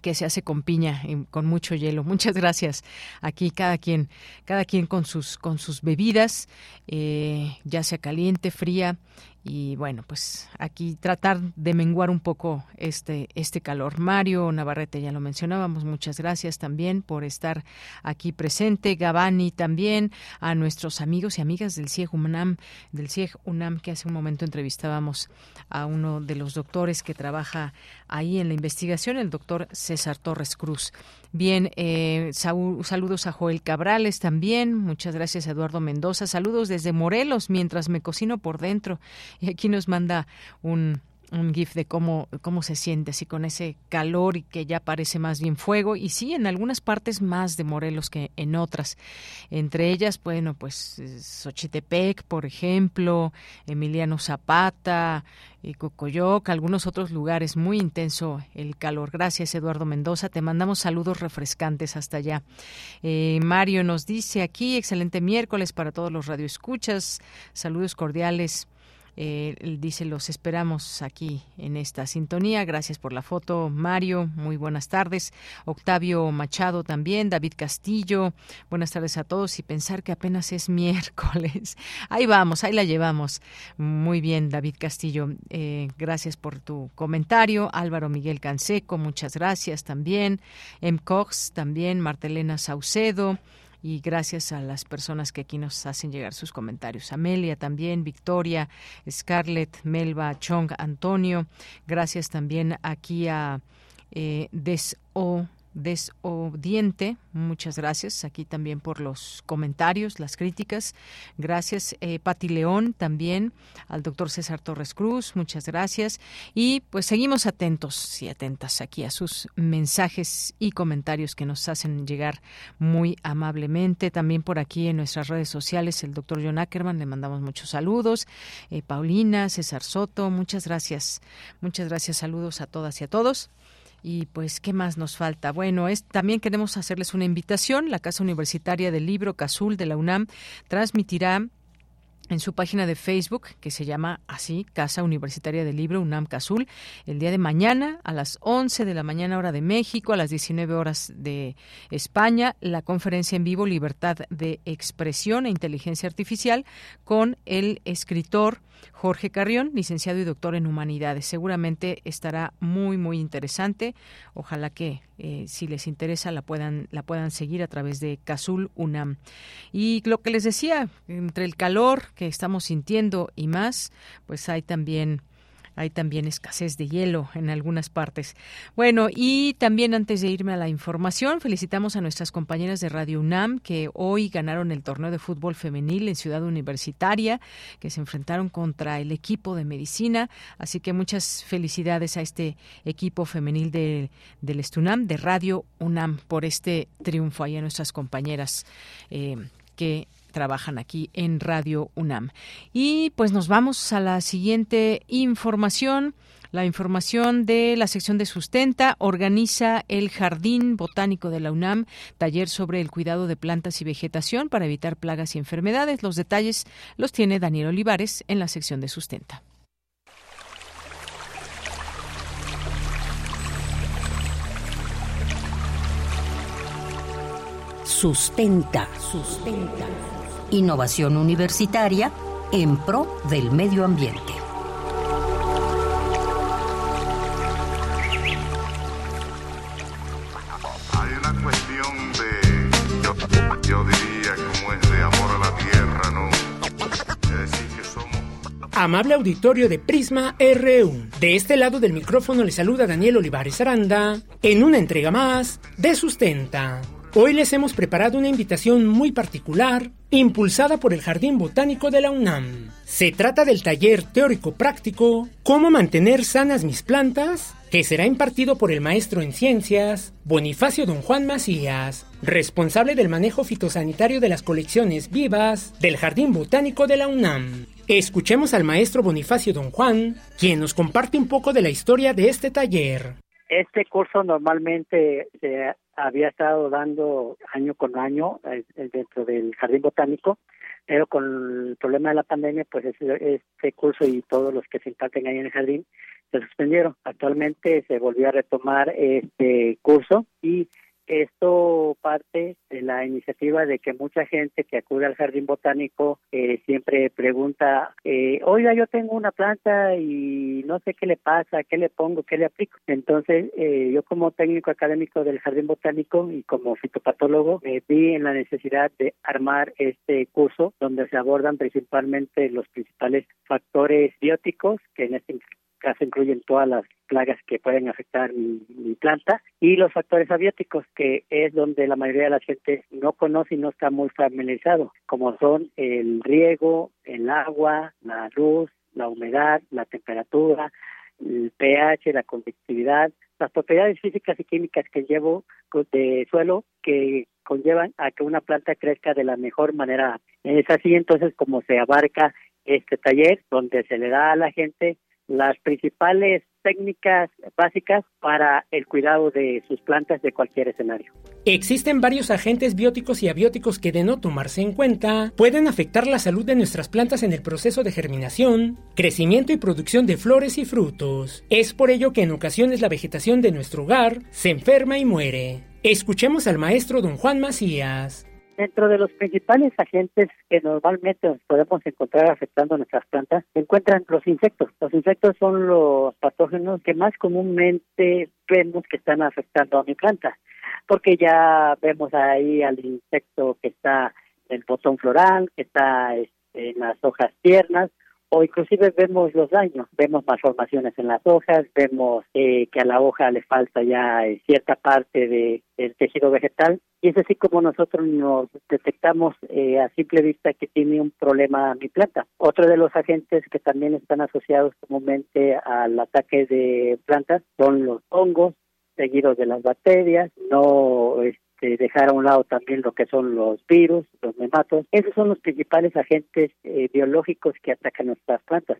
que se hace con piña y con mucho hielo. Muchas gracias. Aquí cada quien, cada quien con sus con sus bebidas, eh, ya sea caliente, fría y bueno, pues aquí tratar de menguar un poco este este calor. Mario Navarrete ya lo mencionábamos, muchas gracias también por estar aquí presente. Gabani también a nuestros amigos y amigas del CIEG UNAM, del CIEG UNAM que hace un momento entrevistábamos a uno de los doctores que trabaja ahí en la investigación, el doctor César Torres Cruz. Bien, eh, saludos a Joel Cabrales también. Muchas gracias Eduardo Mendoza. Saludos desde Morelos mientras me cocino por dentro. Y aquí nos manda un, un GIF de cómo, cómo se siente así con ese calor y que ya parece más bien fuego. Y sí, en algunas partes más de Morelos que en otras. Entre ellas, bueno, pues Xochitepec, por ejemplo, Emiliano Zapata, y Cocoyoc, algunos otros lugares. Muy intenso el calor. Gracias, Eduardo Mendoza. Te mandamos saludos refrescantes hasta allá. Eh, Mario nos dice aquí, excelente miércoles para todos los radioescuchas. Saludos cordiales eh, dice, los esperamos aquí en esta sintonía. Gracias por la foto, Mario. Muy buenas tardes. Octavio Machado también, David Castillo. Buenas tardes a todos y pensar que apenas es miércoles. Ahí vamos, ahí la llevamos. Muy bien, David Castillo. Eh, gracias por tu comentario. Álvaro Miguel Canseco, muchas gracias también. M. Cox también, Martelena Saucedo y gracias a las personas que aquí nos hacen llegar sus comentarios. Amelia también, Victoria, Scarlett, Melba, Chong, Antonio. Gracias también aquí a eh, Deso Desodiente, muchas gracias aquí también por los comentarios, las críticas. Gracias, eh, Pati León también, al doctor César Torres Cruz, muchas gracias. Y pues seguimos atentos y atentas aquí a sus mensajes y comentarios que nos hacen llegar muy amablemente. También por aquí en nuestras redes sociales, el doctor John Ackerman, le mandamos muchos saludos. Eh, Paulina, César Soto, muchas gracias. Muchas gracias, saludos a todas y a todos. Y pues, ¿qué más nos falta? Bueno, es, también queremos hacerles una invitación. La Casa Universitaria del Libro Cazul de la UNAM transmitirá en su página de Facebook, que se llama así, Casa Universitaria del Libro UNAM Cazul, el día de mañana a las 11 de la mañana hora de México, a las 19 horas de España, la conferencia en vivo Libertad de Expresión e Inteligencia Artificial con el escritor Jorge Carrión, licenciado y doctor en Humanidades. Seguramente estará muy, muy interesante. Ojalá que eh, si les interesa la puedan, la puedan seguir a través de Casul UNAM. Y lo que les decía, entre el calor que estamos sintiendo y más, pues hay también hay también escasez de hielo en algunas partes. Bueno, y también antes de irme a la información, felicitamos a nuestras compañeras de Radio UNAM que hoy ganaron el torneo de fútbol femenil en Ciudad Universitaria, que se enfrentaron contra el equipo de medicina. Así que muchas felicidades a este equipo femenil de, del Estunam, de Radio UNAM, por este triunfo ahí a nuestras compañeras eh, que trabajan aquí en Radio UNAM. Y pues nos vamos a la siguiente información. La información de la sección de Sustenta organiza el Jardín Botánico de la UNAM, taller sobre el cuidado de plantas y vegetación para evitar plagas y enfermedades. Los detalles los tiene Daniel Olivares en la sección de Sustenta. Sustenta, sustenta innovación universitaria en pro del medio ambiente. Hay una cuestión de, yo, diría, como es de amor a la tierra, ¿no? Es decir, que somos... Amable auditorio de Prisma RU. De este lado del micrófono le saluda Daniel Olivares Aranda en una entrega más de Sustenta. Hoy les hemos preparado una invitación muy particular, impulsada por el Jardín Botánico de la UNAM. Se trata del taller teórico-práctico ¿Cómo mantener sanas mis plantas? que será impartido por el maestro en ciencias Bonifacio Don Juan Macías, responsable del manejo fitosanitario de las colecciones vivas del Jardín Botánico de la UNAM. Escuchemos al maestro Bonifacio Don Juan, quien nos comparte un poco de la historia de este taller. Este curso normalmente se había estado dando año con año dentro del Jardín Botánico, pero con el problema de la pandemia, pues este curso y todos los que se imparten ahí en el jardín se suspendieron. Actualmente se volvió a retomar este curso y esto parte de la iniciativa de que mucha gente que acude al jardín botánico eh, siempre pregunta, eh, oiga, yo tengo una planta y no sé qué le pasa, qué le pongo, qué le aplico. Entonces, eh, yo como técnico académico del jardín botánico y como fitopatólogo, me vi en la necesidad de armar este curso donde se abordan principalmente los principales factores bióticos que en este se incluyen todas las plagas que pueden afectar mi, planta y los factores abióticos, que es donde la mayoría de la gente no conoce y no está muy familiarizado, como son el riego, el agua, la luz, la humedad, la temperatura, el pH, la conductividad, las propiedades físicas y químicas que llevo de suelo que conllevan a que una planta crezca de la mejor manera. Es así entonces como se abarca este taller donde se le da a la gente las principales técnicas básicas para el cuidado de sus plantas de cualquier escenario. Existen varios agentes bióticos y abióticos que de no tomarse en cuenta pueden afectar la salud de nuestras plantas en el proceso de germinación, crecimiento y producción de flores y frutos. Es por ello que en ocasiones la vegetación de nuestro hogar se enferma y muere. Escuchemos al maestro don Juan Macías. Dentro de los principales agentes que normalmente podemos encontrar afectando nuestras plantas, se encuentran los insectos. Los insectos son los patógenos que más comúnmente vemos que están afectando a mi planta, porque ya vemos ahí al insecto que está en el botón floral, que está este, en las hojas tiernas, o inclusive vemos los daños, vemos malformaciones en las hojas, vemos eh, que a la hoja le falta ya eh, cierta parte de, del tejido vegetal y es así como nosotros nos detectamos eh, a simple vista que tiene un problema mi planta. Otro de los agentes que también están asociados comúnmente al ataque de plantas son los hongos, seguidos de las bacterias, no este, dejar a un lado también lo que son los virus, los nematos. Esos son los principales agentes eh, biológicos que atacan nuestras plantas.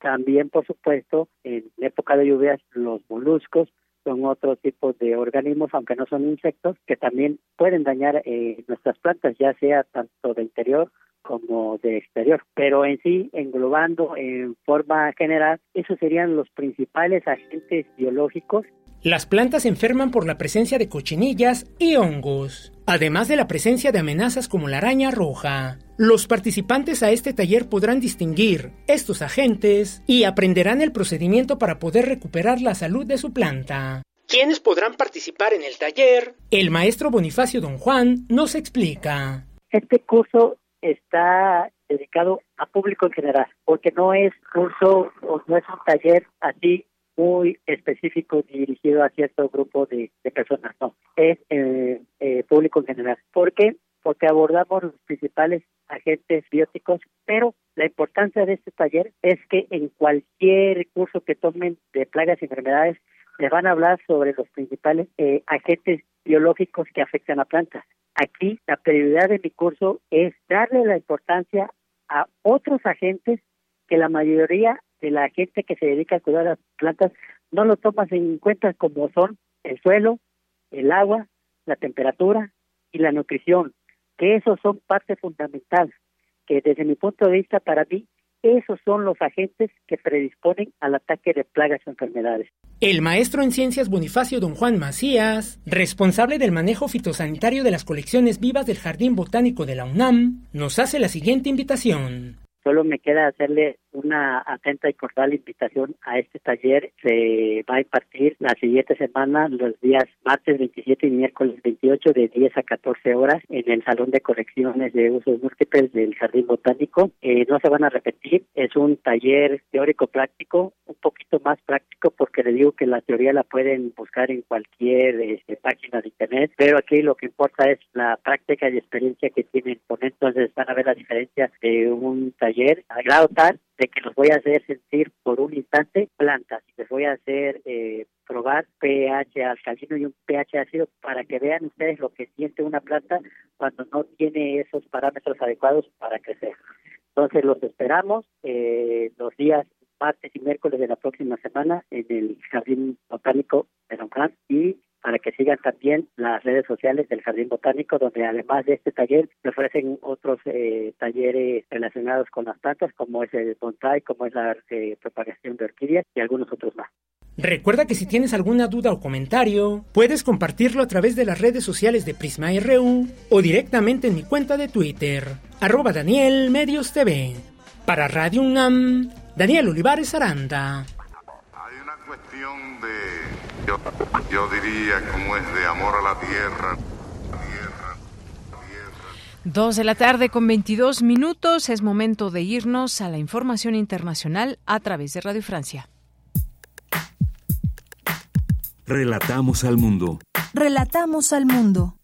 También, por supuesto, en época de lluvias, los moluscos son otro tipo de organismos, aunque no son insectos, que también pueden dañar eh, nuestras plantas, ya sea tanto de interior como de exterior. Pero en sí, englobando en forma general, esos serían los principales agentes biológicos las plantas se enferman por la presencia de cochinillas y hongos, además de la presencia de amenazas como la araña roja. Los participantes a este taller podrán distinguir estos agentes y aprenderán el procedimiento para poder recuperar la salud de su planta. ¿Quiénes podrán participar en el taller? El maestro Bonifacio Don Juan nos explica. Este curso está dedicado a público en general, porque no es curso o no es un taller así muy específico dirigido a cierto grupo de, personas, no, es eh, eh, público en general. ¿Por qué? Porque abordamos los principales agentes bióticos, pero la importancia de este taller es que en cualquier curso que tomen de plagas y enfermedades, les van a hablar sobre los principales eh, agentes biológicos que afectan a plantas. Aquí la prioridad de mi curso es darle la importancia a otros agentes que la mayoría de la gente que se dedica a cuidar las plantas no lo tomas en cuenta como son el suelo, el agua, la temperatura y la nutrición, que esos son parte fundamental, que desde mi punto de vista para mí esos son los agentes que predisponen al ataque de plagas o enfermedades. El maestro en ciencias Bonifacio Don Juan Macías, responsable del manejo fitosanitario de las colecciones vivas del Jardín Botánico de la UNAM, nos hace la siguiente invitación. Solo me queda hacerle una atenta y cordial invitación a este taller. Se va a impartir la siguiente semana, los días martes 27 y miércoles 28, de 10 a 14 horas, en el Salón de Correcciones de Usos Múltiples del Jardín Botánico. Eh, no se van a repetir, es un taller teórico-práctico, un poquito más práctico, porque le digo que la teoría la pueden buscar en cualquier este, página de Internet, pero aquí lo que importa es la práctica y experiencia que tienen con entonces van a ver la diferencia de un taller a tal de que los voy a hacer sentir por un instante plantas. Les voy a hacer eh, probar pH alcalino y un pH ácido para que vean ustedes lo que siente una planta cuando no tiene esos parámetros adecuados para crecer. Entonces los esperamos eh, los días martes y miércoles de la próxima semana en el Jardín Botánico de Longrand y para que sigan también las redes sociales del Jardín Botánico, donde además de este taller se ofrecen otros eh, talleres relacionados con las plantas, como es el bonsai, como es la eh, propagación de orquídeas y algunos otros más. Recuerda que si tienes alguna duda o comentario, puedes compartirlo a través de las redes sociales de Prisma RU o directamente en mi cuenta de Twitter, arroba Daniel Medios TV. Para Radio UNAM, Daniel Olivares Aranda. Hay una cuestión de yo, yo diría como es de amor a la tierra. Dos de la tarde con 22 minutos. Es momento de irnos a la información internacional a través de Radio Francia. Relatamos al mundo. Relatamos al mundo.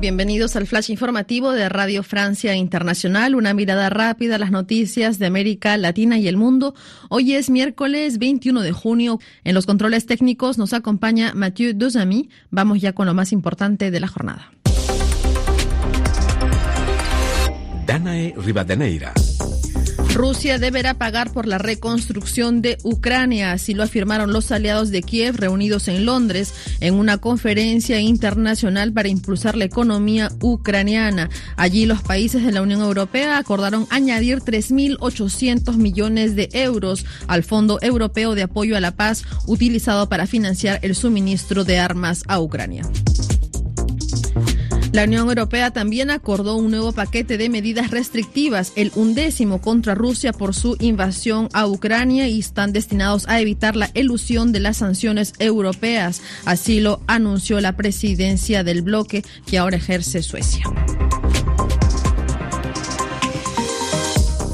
Bienvenidos al flash informativo de Radio Francia Internacional, una mirada rápida a las noticias de América Latina y el mundo. Hoy es miércoles 21 de junio. En los controles técnicos nos acompaña Mathieu Dosami. Vamos ya con lo más importante de la jornada. Danae Rivadeneira. Rusia deberá pagar por la reconstrucción de Ucrania, así lo afirmaron los aliados de Kiev reunidos en Londres en una conferencia internacional para impulsar la economía ucraniana. Allí los países de la Unión Europea acordaron añadir 3.800 millones de euros al Fondo Europeo de Apoyo a la Paz utilizado para financiar el suministro de armas a Ucrania. La Unión Europea también acordó un nuevo paquete de medidas restrictivas, el undécimo contra Rusia por su invasión a Ucrania y están destinados a evitar la elusión de las sanciones europeas. Así lo anunció la presidencia del bloque que ahora ejerce Suecia.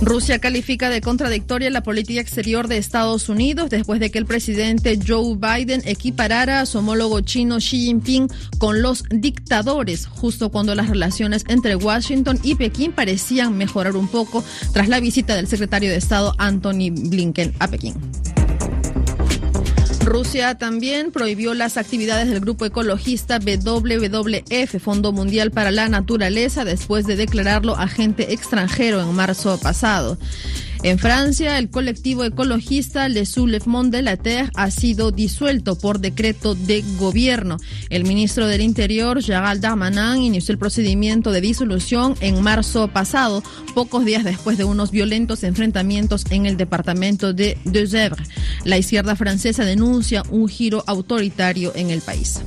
Rusia califica de contradictoria la política exterior de Estados Unidos después de que el presidente Joe Biden equiparara a su homólogo chino Xi Jinping con los dictadores, justo cuando las relaciones entre Washington y Pekín parecían mejorar un poco tras la visita del secretario de Estado Anthony Blinken a Pekín. Rusia también prohibió las actividades del grupo ecologista WWF, Fondo Mundial para la Naturaleza, después de declararlo agente extranjero en marzo pasado. En Francia, el colectivo ecologista Le Soulèvement de la Terre ha sido disuelto por decreto de gobierno. El ministro del Interior, Gérald Darmanin, inició el procedimiento de disolución en marzo pasado, pocos días después de unos violentos enfrentamientos en el departamento de Deux-Èvres. La izquierda francesa denuncia un giro autoritario en el país.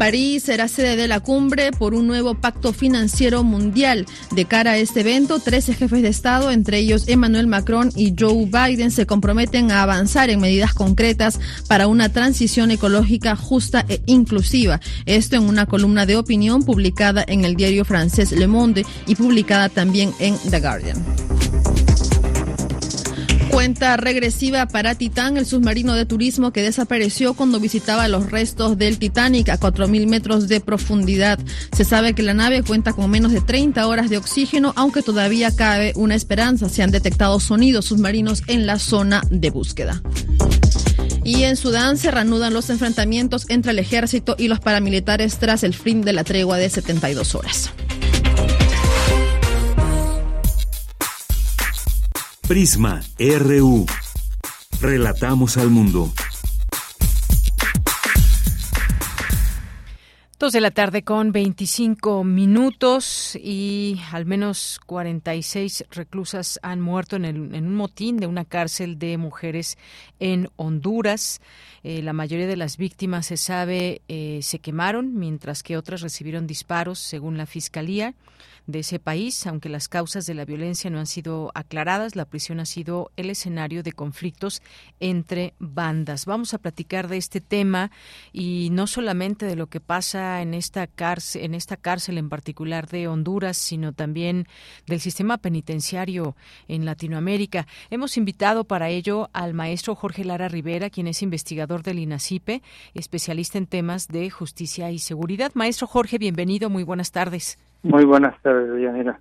París será sede de la cumbre por un nuevo pacto financiero mundial. De cara a este evento, 13 jefes de Estado, entre ellos Emmanuel Macron y Joe Biden, se comprometen a avanzar en medidas concretas para una transición ecológica justa e inclusiva. Esto en una columna de opinión publicada en el diario francés Le Monde y publicada también en The Guardian. Cuenta regresiva para Titán, el submarino de turismo que desapareció cuando visitaba los restos del Titanic a 4.000 metros de profundidad. Se sabe que la nave cuenta con menos de 30 horas de oxígeno, aunque todavía cabe una esperanza. Se han detectado sonidos submarinos en la zona de búsqueda. Y en Sudán se reanudan los enfrentamientos entre el ejército y los paramilitares tras el fin de la tregua de 72 horas. Prisma RU. Relatamos al mundo. Dos de la tarde con 25 minutos y al menos 46 reclusas han muerto en, un motín de una cárcel de mujeres en Honduras. Eh, la mayoría de las víctimas, se sabe, eh, se quemaron, mientras que otras recibieron disparos, según la Fiscalía de ese país. Aunque las causas de la violencia no han sido aclaradas, la prisión ha sido el escenario de conflictos entre bandas. Vamos a platicar de este tema y no solamente de lo que pasa en esta cárcel, en esta cárcel en particular de Honduras, sino también del sistema penitenciario en Latinoamérica. Hemos invitado para ello al maestro Jorge Lara Rivera, quien es investigador del INACIPE, especialista en temas de justicia y seguridad. Maestro Jorge, bienvenido, muy buenas tardes. Muy buenas tardes, Yanira.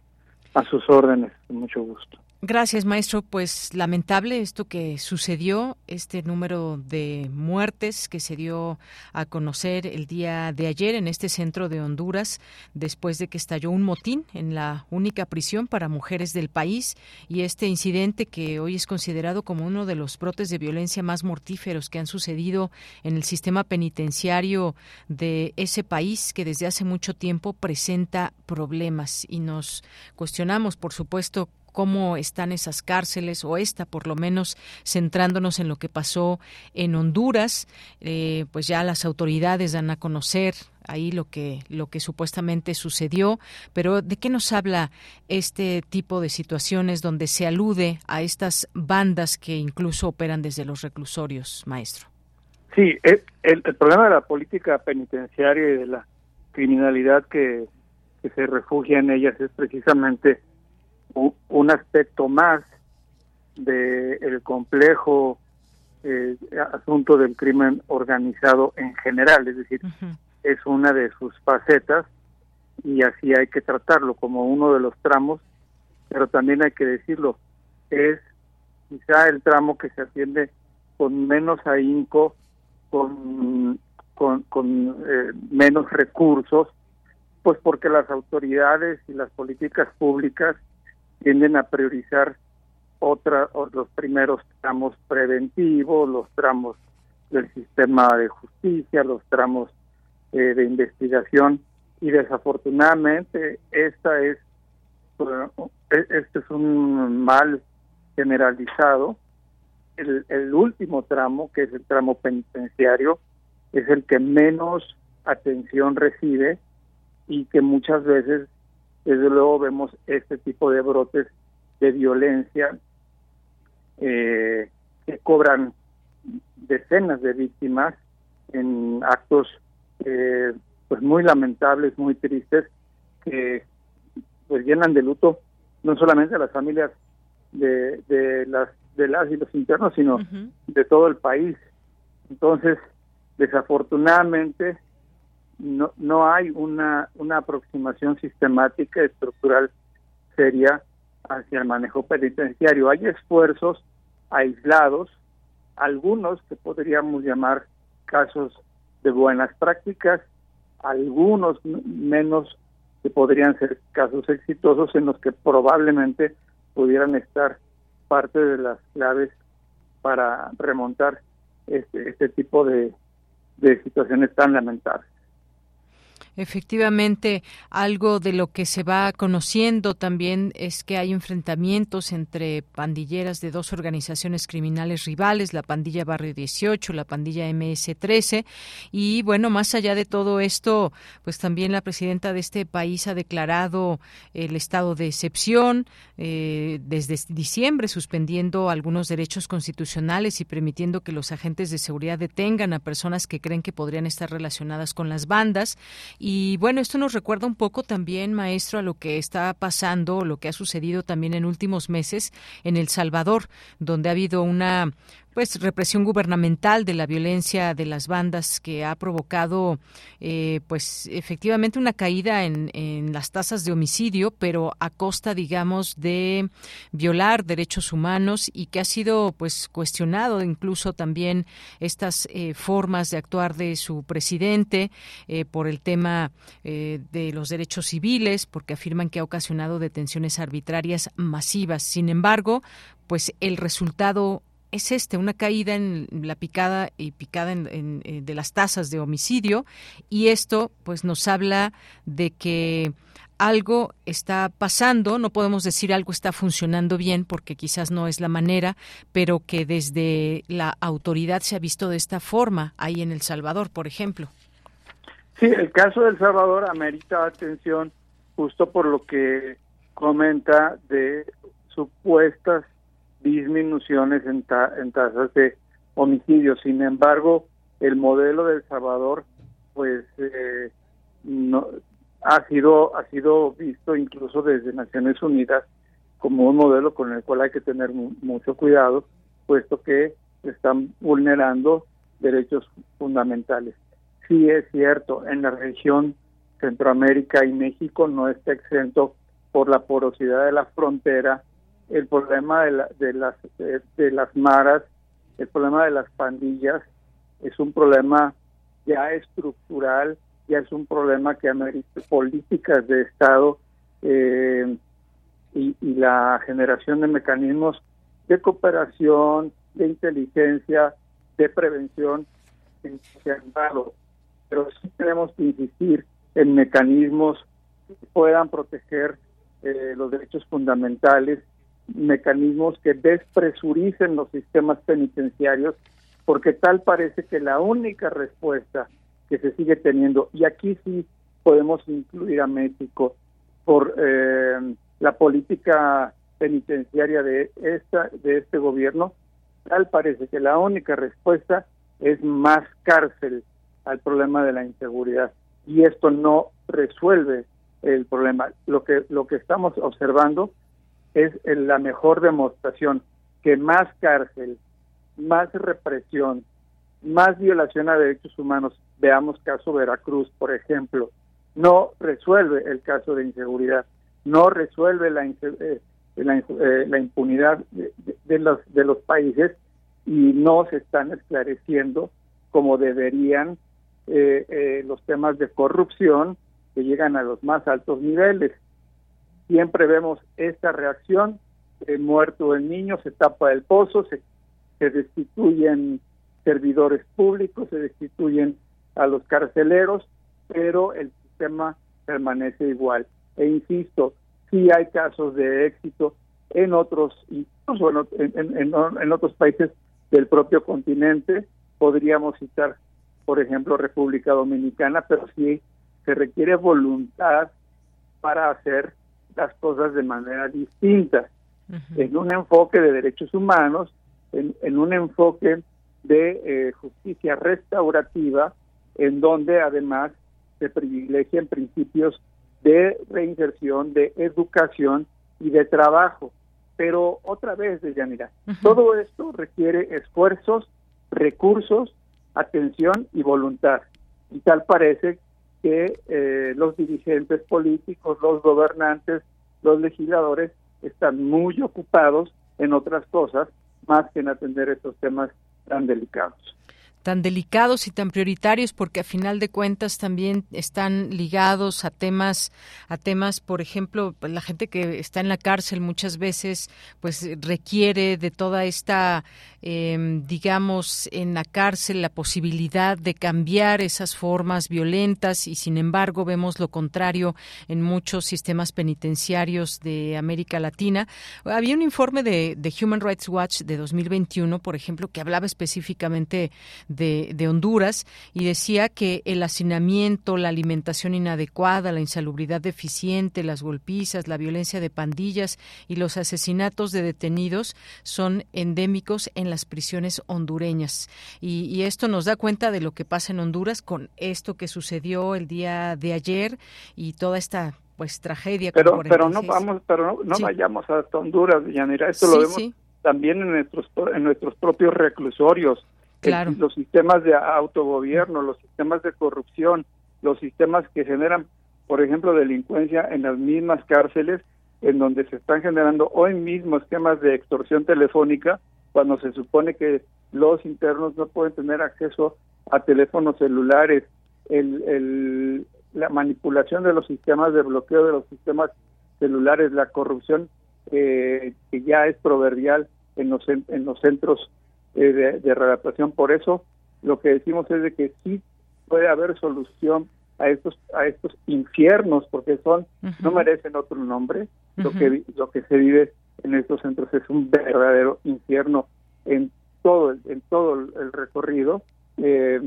A sus órdenes, con mucho gusto. Gracias, maestro. Pues lamentable esto que sucedió, este número de muertes que se dio a conocer el día de ayer en este centro de Honduras, después de que estalló un motín en la única prisión para mujeres del país y este incidente que hoy es considerado como uno de los brotes de violencia más mortíferos que han sucedido en el sistema penitenciario de ese país que desde hace mucho tiempo presenta problemas y nos cuestionamos, por supuesto, cómo están esas cárceles o esta por lo menos centrándonos en lo que pasó en Honduras. Eh, pues ya las autoridades dan a conocer ahí lo que lo que supuestamente sucedió. Pero de qué nos habla este tipo de situaciones donde se alude a estas bandas que incluso operan desde los reclusorios maestro sí el, el, problema de la política penitenciaria y de la criminalidad que, que se refugia en ellas es precisamente un aspecto más del el complejo eh, asunto del crimen organizado en general, es decir, es una de sus facetas y así hay que tratarlo como uno de los tramos, pero también hay que decirlo, es quizá el tramo que se atiende con menos ahínco, con, con, con eh, menos recursos, pues porque las autoridades y las políticas públicas tienden a priorizar otra, los primeros tramos preventivos, los tramos del sistema de justicia, los tramos eh, de investigación y desafortunadamente esta es e, este es un mal generalizado. El, el último tramo, que es el tramo penitenciario, es el que menos atención recibe y que muchas veces desde luego vemos este tipo de brotes de violencia eh, que cobran decenas de víctimas en actos eh, pues muy lamentables, muy tristes, que pues llenan de luto no solamente a las familias de, de las de las y los internos, sino de todo el país. Entonces, desafortunadamente, no, no hay una, una aproximación sistemática, estructural, seria hacia el manejo penitenciario. Hay esfuerzos aislados, algunos que podríamos llamar casos de buenas prácticas, algunos menos que podrían ser casos exitosos en los que probablemente pudieran estar parte de las claves para remontar este, este tipo de, de situaciones tan lamentables. Efectivamente, algo de lo que se va conociendo también es que hay enfrentamientos entre pandilleras de dos organizaciones criminales rivales, la pandilla Barrio 18, la pandilla MS13. Y bueno, más allá de todo esto, pues también la presidenta de este país ha declarado el estado de excepción eh, desde diciembre, suspendiendo algunos derechos constitucionales y permitiendo que los agentes de seguridad detengan a personas que creen que podrían estar relacionadas con las bandas. Y bueno, esto nos recuerda un poco también, maestro, a lo que está pasando, lo que ha sucedido también en últimos meses en El Salvador, donde ha habido una pues represión gubernamental de la violencia de las bandas que ha provocado eh, pues efectivamente una caída en, las tasas de homicidio pero a costa digamos de violar derechos humanos y que ha sido pues cuestionado incluso también estas eh, formas de actuar de su presidente eh, por el tema de los derechos civiles porque afirman que ha ocasionado detenciones arbitrarias masivas. Sin embargo pues el resultado es este, una caída en la picada y picada en, eh, de las tasas de homicidio y esto pues nos habla de que algo está pasando, no podemos decir algo está funcionando bien porque quizás no es la manera, pero que desde la autoridad se ha visto de esta forma ahí en El Salvador, por ejemplo. Sí, el caso del Salvador amerita atención justo por lo que comenta de supuestas disminuciones en, en tasas de homicidio. Sin embargo, el modelo del Salvador, pues, eh, ha sido ha sido visto incluso desde Naciones Unidas como un modelo con el cual hay que tener mucho cuidado, puesto que están vulnerando derechos fundamentales. Sí es cierto, en la región Centroamérica y México no está exento por la porosidad de la frontera, el problema de, de las de las maras, el problema de las pandillas es un problema ya estructural ya es un problema que amerita políticas de Estado eh, y, la generación de mecanismos de cooperación, de inteligencia, de prevención. Pero sí tenemos que insistir en mecanismos que puedan proteger eh, los derechos fundamentales, mecanismos que despresuricen los sistemas penitenciarios, porque tal parece que la única respuesta que se sigue teniendo. Y aquí sí podemos incluir a México por eh, la política penitenciaria de esta de este gobierno. Tal parece que la única respuesta es más cárcel al problema de la inseguridad y esto no resuelve el problema. Lo que lo que estamos observando es la mejor demostración que más cárcel, más represión, más violación a derechos humanos Veamos caso Veracruz, por ejemplo. No resuelve el caso de inseguridad, no resuelve la, eh, eh, la, impunidad de, los, países y no se están esclareciendo como deberían eh, los temas de corrupción que llegan a los más altos niveles. Siempre vemos esta reacción, muerto el niño, se tapa el pozo, se, destituyen servidores públicos, se destituyen a los carceleros, pero el sistema permanece igual. E insisto, sí hay casos de éxito en otros, incluso en, en, otros países del propio continente. Podríamos citar, por ejemplo, República Dominicana, pero sí se requiere voluntad para hacer las cosas de manera distinta, en un enfoque de derechos humanos, en, un enfoque de eh, justicia restaurativa en donde además se privilegian principios de reinserción, de educación y de trabajo. Pero otra vez, Deyanira, todo esto requiere esfuerzos, recursos, atención y voluntad. Y tal parece que eh, los dirigentes políticos, los gobernantes, los legisladores están muy ocupados en otras cosas más que en atender estos temas tan delicados tan delicados y tan prioritarios porque a final de cuentas también están ligados a temas a temas por ejemplo pues, la gente que está en la cárcel muchas veces pues requiere de toda esta em, digamos en la cárcel la posibilidad de cambiar esas formas violentas y sin embargo vemos lo contrario en muchos sistemas penitenciarios de América Latina. Había un informe de, de Human Rights Watch de 2021 por ejemplo que hablaba específicamente Honduras y decía que el hacinamiento, la alimentación inadecuada, la insalubridad deficiente, las golpizas, la violencia de pandillas y los asesinatos de detenidos son endémicos en las prisiones hondureñas. Y, esto nos da cuenta de lo que pasa en Honduras con esto que sucedió el día de ayer y toda esta pues tragedia. Pero, pero no vamos, pero no, vayamos hasta Honduras, Yanira. Esto lo vemos también en nuestros en nuestros propios reclusorios los sistemas de autogobierno, los sistemas de corrupción, los sistemas que generan, por ejemplo, delincuencia en las mismas cárceles, en donde se están generando hoy mismo esquemas de extorsión telefónica, cuando se supone que los internos no pueden tener acceso a teléfonos celulares, el, la manipulación de los sistemas de bloqueo de los sistemas celulares, la corrupción eh, que ya es proverbial en los, en los centros de, de readaptación. Por eso lo que decimos es de que sí puede haber solución a estos a estos infiernos porque son no merecen otro nombre. Lo que lo que se vive en estos centros es un verdadero infierno en todo el, en todo el recorrido eh,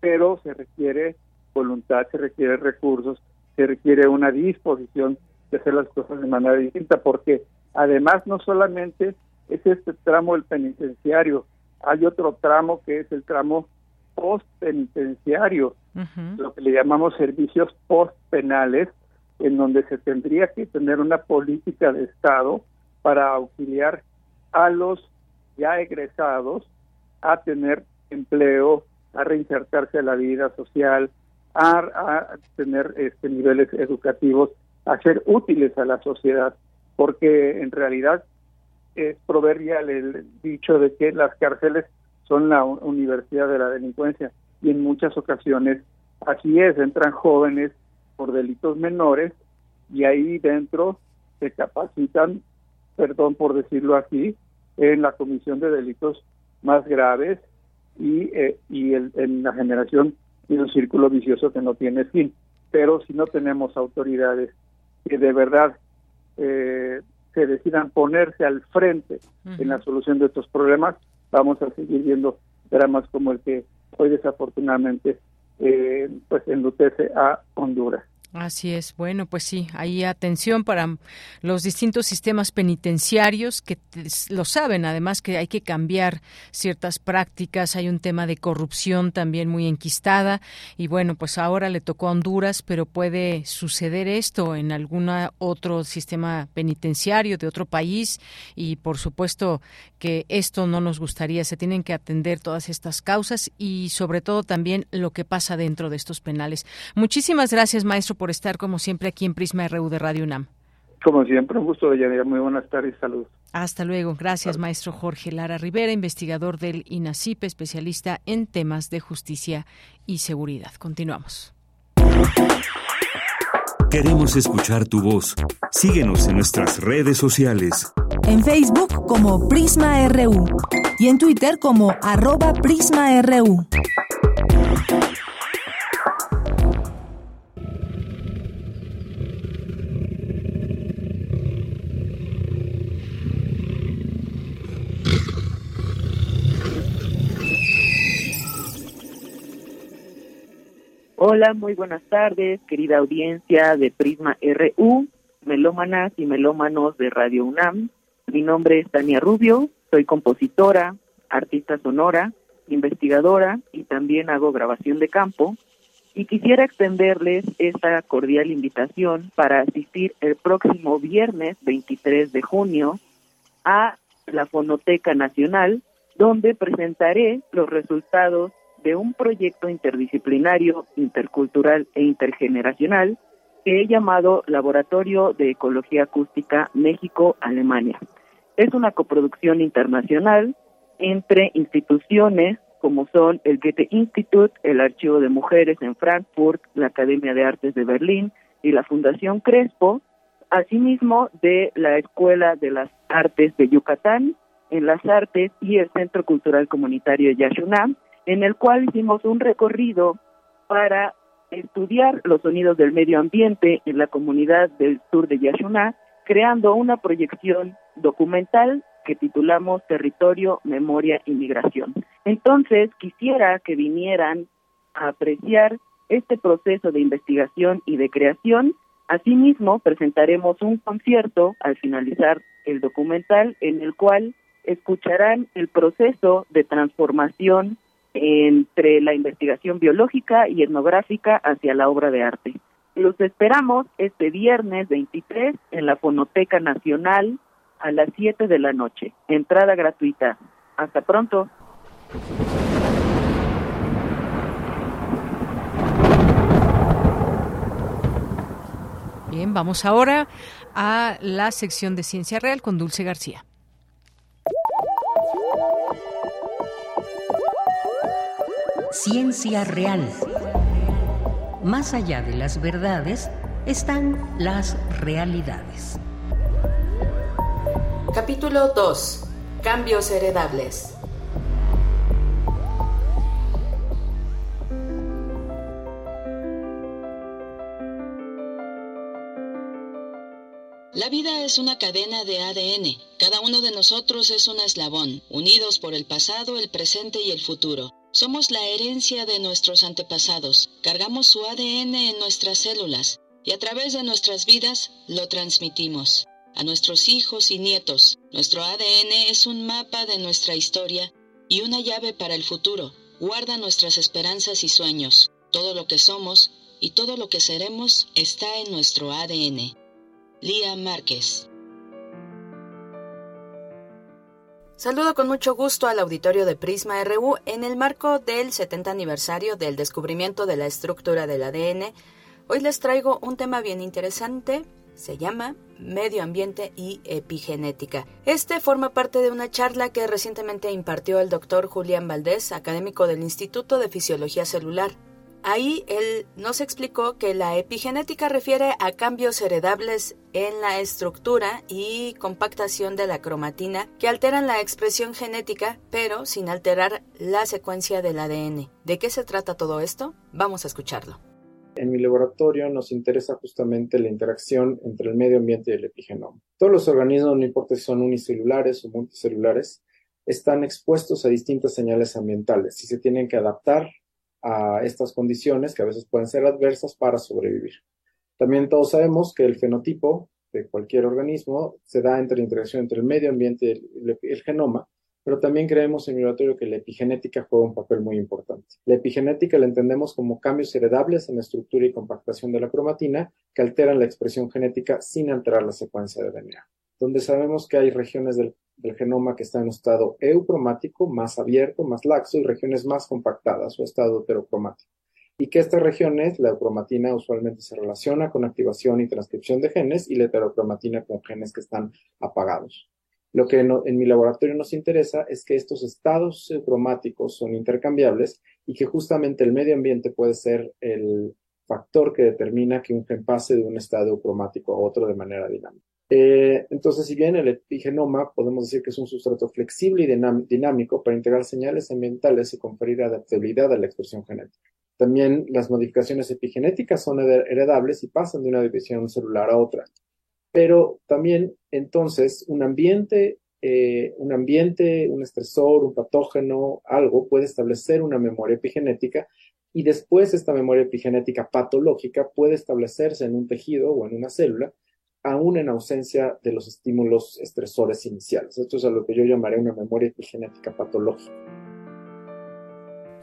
pero se requiere voluntad se requiere recursos se requiere una disposición de hacer las cosas de manera distinta porque además no solamente es este tramo del penitenciario hay otro tramo que es el tramo post-penitenciario, lo que le llamamos servicios post-penales, en donde se tendría que tener una política de Estado para auxiliar a los ya egresados a tener empleo, a reinsertarse a la vida social, a, tener este, niveles educativos, a ser útiles a la sociedad, porque en realidad es proverbial el dicho de que las cárceles son la universidad de la delincuencia y en muchas ocasiones así es, entran jóvenes por delitos menores y ahí dentro se capacitan, perdón por decirlo así, en la comisión de delitos más graves y, eh, y el, en la generación de un círculo vicioso que no tiene fin. Pero si no tenemos autoridades que de verdad eh, se decidan ponerse al frente en la solución de estos problemas, vamos a seguir viendo dramas como el que hoy desafortunadamente eh, pues enlutece a Honduras. Así es. Bueno, pues sí, hay atención para los distintos sistemas penitenciarios que lo saben, además que hay que cambiar ciertas prácticas, hay un tema de corrupción también muy enquistada y bueno, pues ahora le tocó a Honduras, pero puede suceder esto en algún otro sistema penitenciario de otro país y por supuesto que esto no nos gustaría, se tienen que atender todas estas causas y sobre todo también lo que pasa dentro de estos penales. Muchísimas gracias, maestro, por estar como siempre aquí en Prisma RU de Radio UNAM. Como siempre, un gusto, de Muy buenas tardes, saludos. Hasta luego. Gracias, maestro Jorge Lara Rivera, investigador del INACIP, especialista en temas de justicia y seguridad. Continuamos. Queremos escuchar tu voz. Síguenos en nuestras redes sociales. En Facebook como Prisma RU y en Twitter como arroba PrismaRU. Hola, muy buenas tardes, querida audiencia de Prisma RU, melómanas y melómanos de Radio UNAM. Mi nombre es Tania Rubio, soy compositora, artista sonora, investigadora y también hago grabación de campo. Y quisiera extenderles esta cordial invitación para asistir el próximo viernes 23 de junio a la Fonoteca Nacional, donde presentaré los resultados de un proyecto interdisciplinario, intercultural e intergeneracional que he llamado Laboratorio de Ecología Acústica México-Alemania. Es una coproducción internacional entre instituciones como son el Goethe Institut, el Archivo de Mujeres en Frankfurt, la Academia de Artes de Berlín y la Fundación Crespo, asimismo de la Escuela de las Artes de Yucatán, en las Artes y el Centro Cultural Comunitario Yashunam, en el cual hicimos un recorrido para estudiar los sonidos del medio ambiente en la comunidad del sur de Yashuná, creando una proyección documental que titulamos Territorio, Memoria y Migración. Entonces, quisiera que vinieran a apreciar este proceso de investigación y de creación. Asimismo, presentaremos un concierto al finalizar el documental en el cual escucharán el proceso de transformación entre la investigación biológica y etnográfica hacia la obra de arte. Los esperamos este viernes 23 en la Fonoteca Nacional a las 7 de la noche. Entrada gratuita. Hasta pronto. Bien, vamos ahora a la sección de Ciencia Real con Dulce García. Ciencia real. Más allá de las verdades están las realidades. Capítulo 2. Cambios heredables. La vida es una cadena de ADN. Cada uno de nosotros es un eslabón, unidos por el pasado, el presente y el futuro. Somos la herencia de nuestros antepasados. Cargamos su ADN en nuestras células y a través de nuestras vidas lo transmitimos a nuestros hijos y nietos. Nuestro ADN es un mapa de nuestra historia y una llave para el futuro. Guarda nuestras esperanzas y sueños. Todo lo que somos y todo lo que seremos está en nuestro ADN. Lía Márquez. Saludo con mucho gusto al auditorio de Prisma RU en el marco del 70 aniversario del descubrimiento de la estructura del ADN. Hoy les traigo un tema bien interesante, se llama Medio Ambiente y Epigenética. Este forma parte de una charla que recientemente impartió el doctor Julián Valdés, académico del Instituto de Fisiología Celular. Ahí él nos explicó que la epigenética refiere a cambios heredables en la estructura y compactación de la cromatina que alteran la expresión genética pero sin alterar la secuencia del ADN. ¿De qué se trata todo esto? Vamos a escucharlo. En mi laboratorio nos interesa justamente la interacción entre el medio ambiente y el epigenoma. Todos los organismos, no importa si son unicelulares o multicelulares, están expuestos a distintas señales ambientales y se tienen que adaptar a estas condiciones que a veces pueden ser adversas para sobrevivir. También todos sabemos que el fenotipo de cualquier organismo se da entre la interacción entre el medio ambiente y el, genoma, pero también creemos en mi laboratorio que la epigenética juega un papel muy importante. La epigenética la entendemos como cambios heredables en la estructura y compactación de la cromatina que alteran la expresión genética sin alterar la secuencia de DNA donde sabemos que hay regiones del, genoma que están en un estado eucromático, más abierto, más laxo, y regiones más compactadas o estado heterocromático. Y que estas regiones, la eucromatina usualmente se relaciona con activación y transcripción de genes y la heterocromatina con genes que están apagados. Lo que en mi laboratorio nos interesa es que estos estados eucromáticos son intercambiables y que justamente el medio ambiente puede ser el factor que determina que un gen pase de un estado eucromático a otro de manera dinámica. Eh, entonces, si bien el epigenoma podemos decir que es un sustrato flexible y dinámico para integrar señales ambientales y conferir adaptabilidad a la expresión genética. También las modificaciones epigenéticas son heredables y pasan de una división celular a otra. Pero también, entonces, un ambiente, eh, un ambiente, un estresor, un patógeno, algo puede establecer una memoria epigenética y después esta memoria epigenética patológica puede establecerse en un tejido o en una célula aún en ausencia de los estímulos estresores iniciales. Esto es a lo que yo llamaré una memoria epigenética patológica.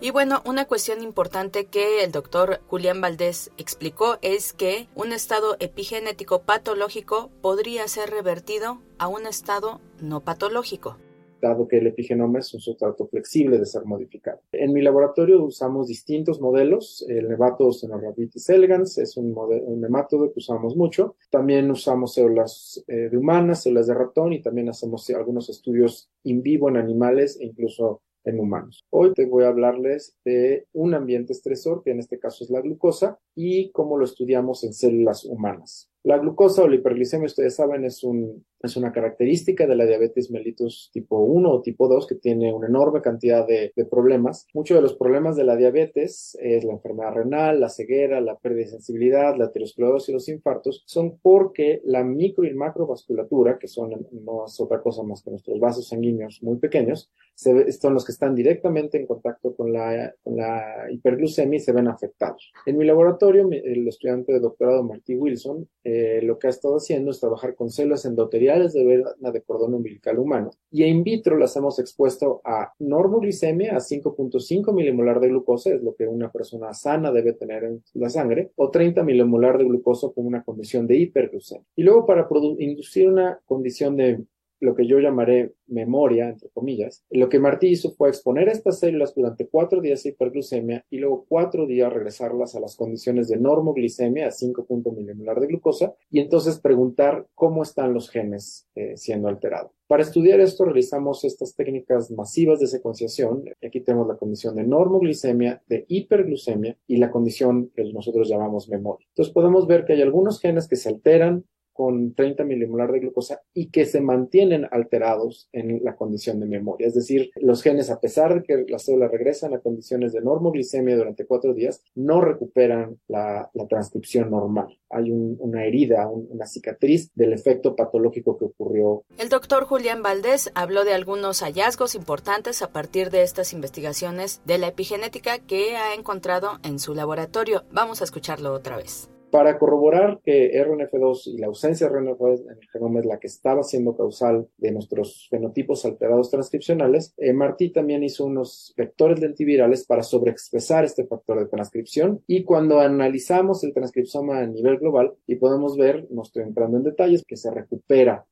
Y bueno, una cuestión importante que el doctor Julián Valdés explicó es que un estado epigenético patológico podría ser revertido a un estado no patológico dado que el epigenoma es un sustrato flexible de ser modificado. En mi laboratorio usamos distintos modelos. El Nevatos Cenorhabditis elegans es un, un, nemátodo que usamos mucho. También usamos células eh, de humanas, células de ratón y también hacemos algunos estudios in vivo en animales e incluso en humanos. Hoy te voy a hablarles de un ambiente estresor, que en este caso es la glucosa, y cómo lo estudiamos en células humanas. La glucosa o la hiperglicemia, ustedes saben, es, un, es una característica de la diabetes mellitus tipo 1 o tipo 2 que tiene una enorme cantidad de, de, problemas. Muchos de los problemas de la diabetes es la enfermedad renal, la ceguera, la pérdida de sensibilidad, la aterosclerosis y los infartos, son porque la micro y macrovasculatura, que son no es otra cosa más que nuestros vasos sanguíneos muy pequeños, se, son los que están directamente en contacto con la, con la hiperglucemia y se ven afectados. En mi laboratorio, el estudiante de doctorado Marty Wilson, eh, lo que ha estado haciendo es trabajar con células endoteliales de vena de cordón umbilical humano y in vitro las hemos expuesto a normoglicemia, a 5.5 milimolar de glucosa, es lo que una persona sana debe tener en la sangre, o 30 milimolar de glucosa con una condición de hiperglucemia. Y luego para inducir una condición de lo que yo llamaré memoria, entre comillas. Lo que Martí hizo fue exponer estas células durante cuatro días de hiperglucemia y luego cuatro días regresarlas a las condiciones de normoglicemia, a 5 milimolar de glucosa, y entonces preguntar cómo están los genes eh, siendo alterados. Para estudiar esto realizamos estas técnicas masivas de secuenciación. Aquí tenemos la condición de normoglicemia, de hiperglucemia y la condición que nosotros llamamos memoria. Entonces podemos ver que hay algunos genes que se alterran con 30 milimolar de glucosa y que se mantienen alterados en la condición de memoria. Es decir, los genes, a pesar de que las células regresan a condiciones de normoglicemia durante cuatro días, no recuperan la, transcripción normal. Hay una herida, una cicatriz del efecto patológico que ocurrió. El doctor Julián Valdés habló de algunos hallazgos importantes a partir de estas investigaciones de la epigenética que ha encontrado en su laboratorio. Vamos a escucharlo otra vez. Para corroborar que RNF2 y la ausencia de RNF2 en el genoma es la que estaba siendo causal de nuestros fenotipos alterados transcripcionales, eh, Martí también hizo unos vectores lentivirales para sobreexpresar este factor de transcripción y cuando analizamos el transcriptoma a nivel global y podemos ver, no estoy entrando en detalles, que se recupera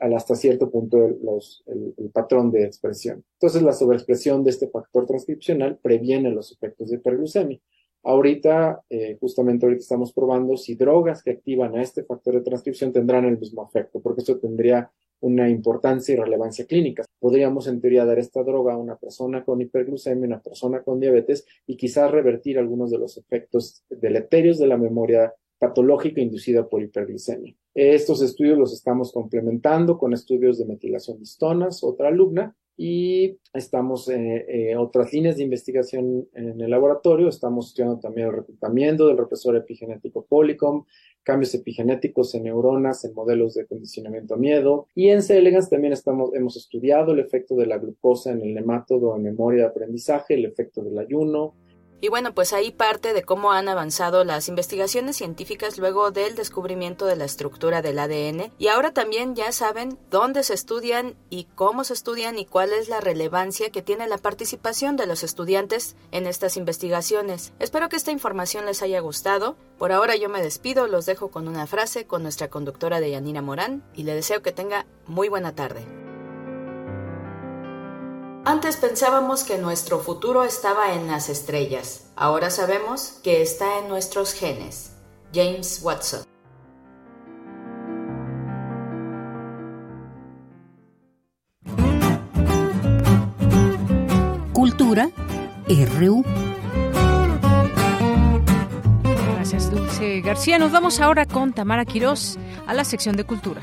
hasta cierto punto el, patrón de expresión. Entonces, la sobreexpresión de este factor transcripcional previene los efectos de hiperglucemia. Ahorita, eh, justamente ahorita estamos probando si drogas que activan a este factor de transcripción tendrán el mismo efecto, porque eso tendría una importancia y relevancia clínica. Podríamos en teoría dar esta droga a una persona con hiperglucemia, una persona con diabetes y quizás revertir algunos de los efectos deleterios de la memoria patológica inducida por hiperglicemia. Estos estudios los estamos complementando con estudios de metilación de histonas, otra alumna, y estamos en eh, otras líneas de investigación en el laboratorio. Estamos estudiando también el reclutamiento del represor epigenético Polycom, cambios epigenéticos en neuronas, en modelos de condicionamiento a miedo. Y en C. elegans también estamos, hemos estudiado el efecto de la glucosa en el nemátodo en memoria de aprendizaje, el efecto del ayuno, y bueno, pues ahí parte de cómo han avanzado las investigaciones científicas luego del descubrimiento de la estructura del ADN. Y ahora también ya saben dónde se estudian y cómo se estudian y cuál es la relevancia que tiene la participación de los estudiantes en estas investigaciones. Espero que esta información les haya gustado. Por ahora yo me despido, los dejo con una frase con nuestra conductora de Yanina Morán y le deseo que tenga muy buena tarde. Antes pensábamos que nuestro futuro estaba en las estrellas. Ahora sabemos que está en nuestros genes. James Watson. Cultura RU. Gracias, Dulce García. Nos vamos ahora con Tamara Quirós a la sección de Cultura.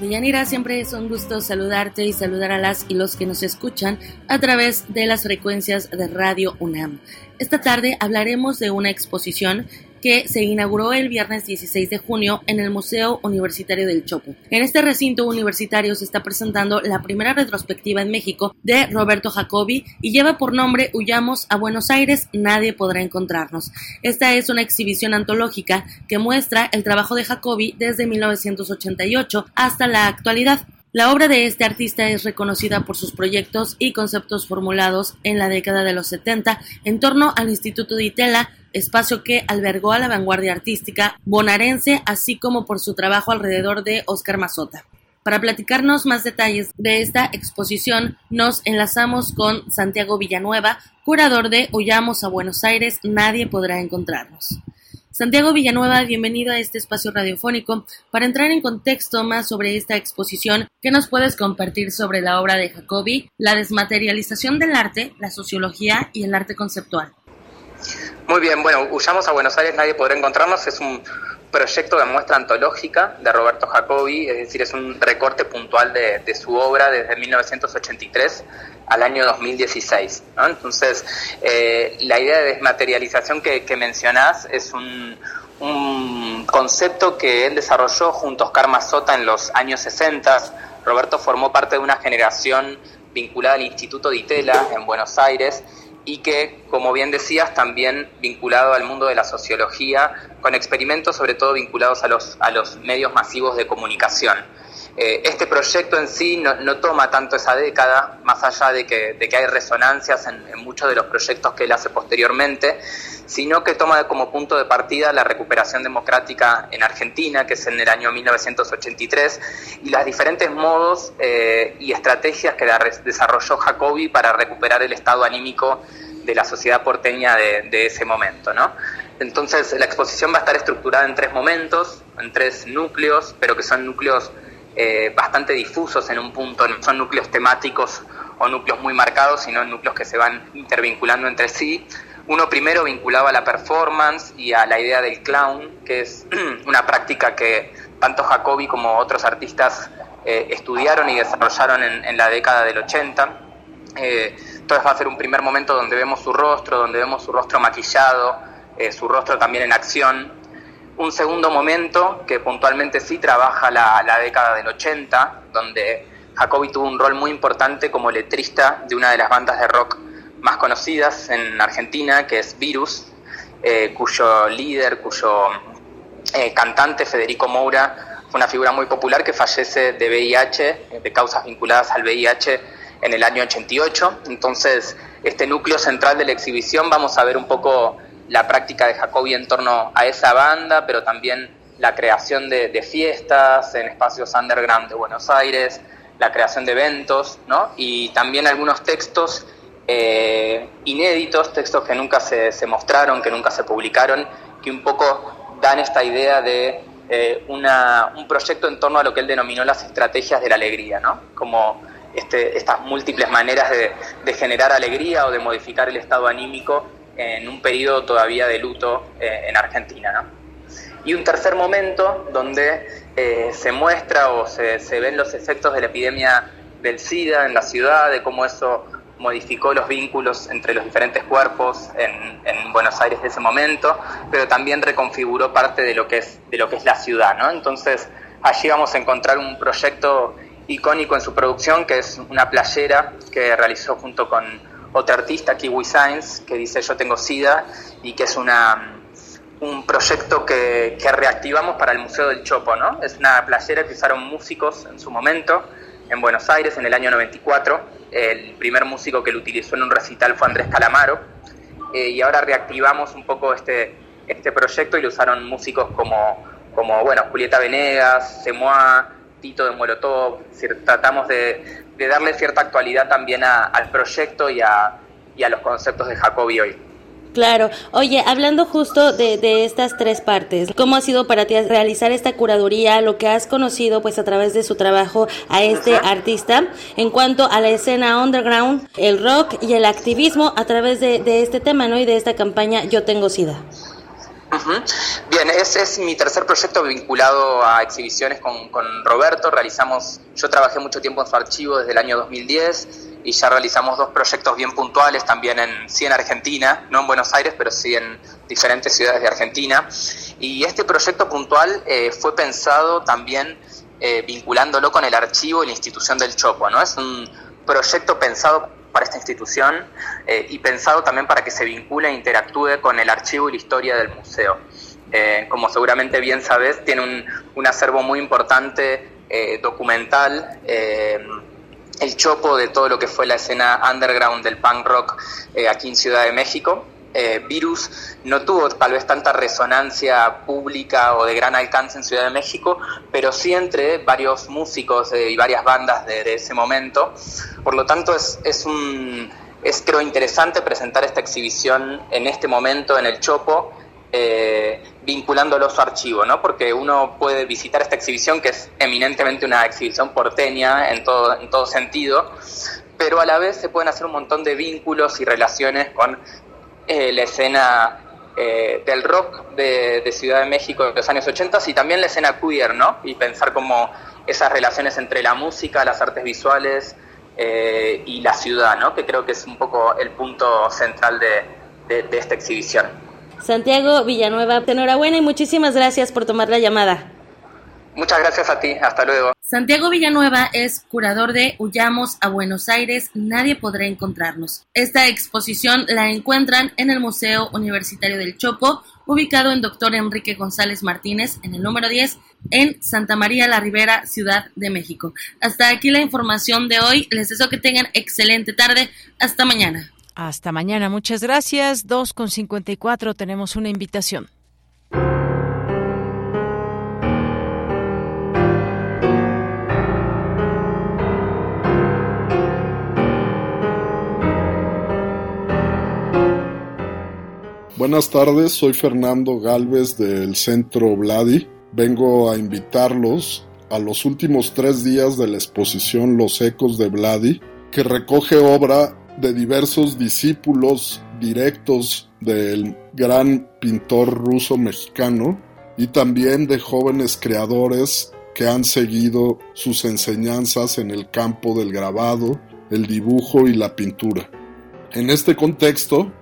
Deyanira, siempre es un gusto saludarte y saludar a las y los que nos escuchan a través de las frecuencias de Radio UNAM. Esta tarde hablaremos de una exposición que se inauguró el viernes 16 de junio en el Museo Universitario del Chopo. En este recinto universitario se está presentando la primera retrospectiva en México de Roberto Jacobi y lleva por nombre Huyamos a Buenos Aires, nadie podrá encontrarnos. Esta es una exhibición antológica que muestra el trabajo de Jacobi desde 1988 hasta la actualidad. La obra de este artista es reconocida por sus proyectos y conceptos formulados en la década de los 70 en torno al Instituto de Itela, espacio que albergó a la vanguardia artística bonaerense, así como por su trabajo alrededor de Oscar Mazota. Para platicarnos más detalles de esta exposición, nos enlazamos con Santiago Villanueva, curador de Huyamos a Buenos Aires, nadie podrá encontrarnos. Santiago Villanueva, bienvenido a este espacio radiofónico. Para entrar en contexto más sobre esta exposición, ¿qué nos puedes compartir sobre la obra de Jacobi, la desmaterialización del arte, la sociología y el arte conceptual? Muy bien, bueno, Huyamos a Buenos Aires, nadie podrá encontrarnos. Es un proyecto de muestra antológica de Roberto Jacobi, es decir, es un recorte puntual de, su obra desde 1983 al año 2016. ¿no? Entonces, eh, la idea de desmaterialización que, que mencionás es un, un, concepto que él desarrolló junto a Oscar Mazota en los años 60. Roberto formó parte de una generación vinculada al Instituto de Itela en Buenos Aires y que, como bien decías, también vinculado al mundo de la sociología, con experimentos sobre todo vinculados a los, a los medios masivos de comunicación. Eh, este proyecto en sí no, toma tanto esa década, más allá de que, de que hay resonancias en, muchos de los proyectos que él hace posteriormente, sino que toma como punto de partida la recuperación democrática en Argentina, que es en el año 1983, y los diferentes modos eh, y estrategias que desarrolló Jacobi para recuperar el estado anímico de la sociedad porteña de, de ese momento. ¿no? Entonces, la exposición va a estar estructurada en tres momentos, en tres núcleos, pero que son núcleos eh, bastante difusos en un punto, no son núcleos temáticos o núcleos muy marcados, sino núcleos que se van intervinculando entre sí. Uno primero vinculaba a la performance y a la idea del clown, que es una práctica que tanto Jacobi como otros artistas eh, estudiaron y desarrollaron en, la década del 80. Eh, entonces va a ser un primer momento donde vemos su rostro, donde vemos su rostro maquillado, su rostro también en acción. Un segundo momento que puntualmente sí trabaja la, la década del 80, donde Jacobi tuvo un rol muy importante como letrista de una de las bandas de rock más conocidas en Argentina, que es Virus, eh, cuyo líder, cuyo eh, cantante Federico Moura fue una figura muy popular que fallece de VIH, de causas vinculadas al VIH en el año 88. Entonces, este núcleo central de la exhibición vamos a ver un poco la práctica de Jacobi en torno a esa banda, pero también la creación de, fiestas en espacios underground de Buenos Aires, la creación de eventos, ¿no? Y también algunos textos eh, inéditos, textos que nunca se, mostraron, que nunca se publicaron, que un poco dan esta idea de eh, una, un proyecto en torno a lo que él denominó las estrategias de la alegría, ¿no? Como este, estas múltiples maneras de, generar alegría o de modificar el estado anímico en un periodo todavía de luto eh, en Argentina, ¿no? Y un tercer momento donde eh, se muestra o se, se, ven los efectos de la epidemia del SIDA en la ciudad, de cómo eso modificó los vínculos entre los diferentes cuerpos en, en, Buenos Aires de ese momento, pero también reconfiguró parte de lo que es, de lo que es la ciudad. ¿no? Entonces allí vamos a encontrar un proyecto icónico en su producción, que es una playera que realizó junto con otra artista, Kiwi Science, que dice Yo tengo SIDA, y que es una un proyecto que, que, reactivamos para el Museo del Chopo, ¿no? Es una playera que usaron músicos en su momento en Buenos Aires en el año 94. El primer músico que lo utilizó en un recital fue Andrés Calamaro. Eh, y ahora reactivamos un poco este, este proyecto y lo usaron músicos como, como bueno, Julieta Venegas, Semoa, Tito de Molotov. Tratamos de, de, darle cierta actualidad también a, al proyecto y a, y a los conceptos de Jacobi hoy. Claro. Oye, hablando justo de, de, estas tres partes, ¿cómo ha sido para ti realizar esta curaduría, lo que has conocido pues a través de su trabajo a este Ajá. artista en cuanto a la escena underground, el rock y el activismo a través de, de este tema, ¿no? Y de esta campaña Yo Tengo SIDA. Uh. Bien, ese es mi tercer proyecto vinculado a exhibiciones con, con Roberto. Realizamos, yo trabajé mucho tiempo en su archivo desde el año 2010 y ya realizamos dos proyectos bien puntuales también en sí en Argentina, no en Buenos Aires, pero sí en diferentes ciudades de Argentina. Y este proyecto puntual eh, fue pensado también eh, vinculándolo con el archivo y la institución del Chopo, ¿no? Es un proyecto pensado para esta institución eh, y pensado también para que se vincule e interactúe con el archivo y la historia del museo. Eh, como seguramente bien sabes, tiene un, un acervo muy importante eh, documental el chopo de todo lo que fue la escena underground del punk rock aquí en Ciudad de México. Eh, Virus no tuvo tal vez tanta resonancia pública o de gran alcance en Ciudad de México, pero sí entre varios músicos eh, y varias bandas de, ese momento. Por lo tanto, es, es, un, es creo interesante presentar esta exhibición en este momento en el Chopo eh, vinculándolo a su archivo, ¿no? Porque uno puede visitar esta exhibición, que es eminentemente una exhibición porteña en todo, en todo sentido, pero a la vez se pueden hacer un montón de vínculos y relaciones con eh, la escena eh, del rock de, Ciudad de México de los años 80 y también la escena queer, ¿no? Y pensar como esas relaciones entre la música, las artes visuales eh, y la ciudad, ¿no? Que creo que es un poco el punto central de, de, de esta exhibición. Santiago Villanueva, enhorabuena y muchísimas gracias por tomar la llamada. Muchas gracias a ti, hasta luego. Santiago Villanueva es curador de Huyamos a Buenos Aires, nadie podrá encontrarnos. Esta exposición la encuentran en el Museo Universitario del Chopo, ubicado en Doctor Enrique González Martínez, en el número 10, en Santa María la Ribera, Ciudad de México. Hasta aquí la información de hoy, les deseo que tengan excelente tarde, hasta mañana. Hasta mañana, muchas gracias. 2 con 54 tenemos una invitación. Buenas tardes, soy Fernando Galvez del Centro Vladi. Vengo a invitarlos a los últimos tres días de la exposición Los Ecos de Vladi, que recoge obra de diversos discípulos directos del gran pintor ruso mexicano y también de jóvenes creadores que han seguido sus enseñanzas en el campo del grabado, el dibujo y la pintura. En este contexto,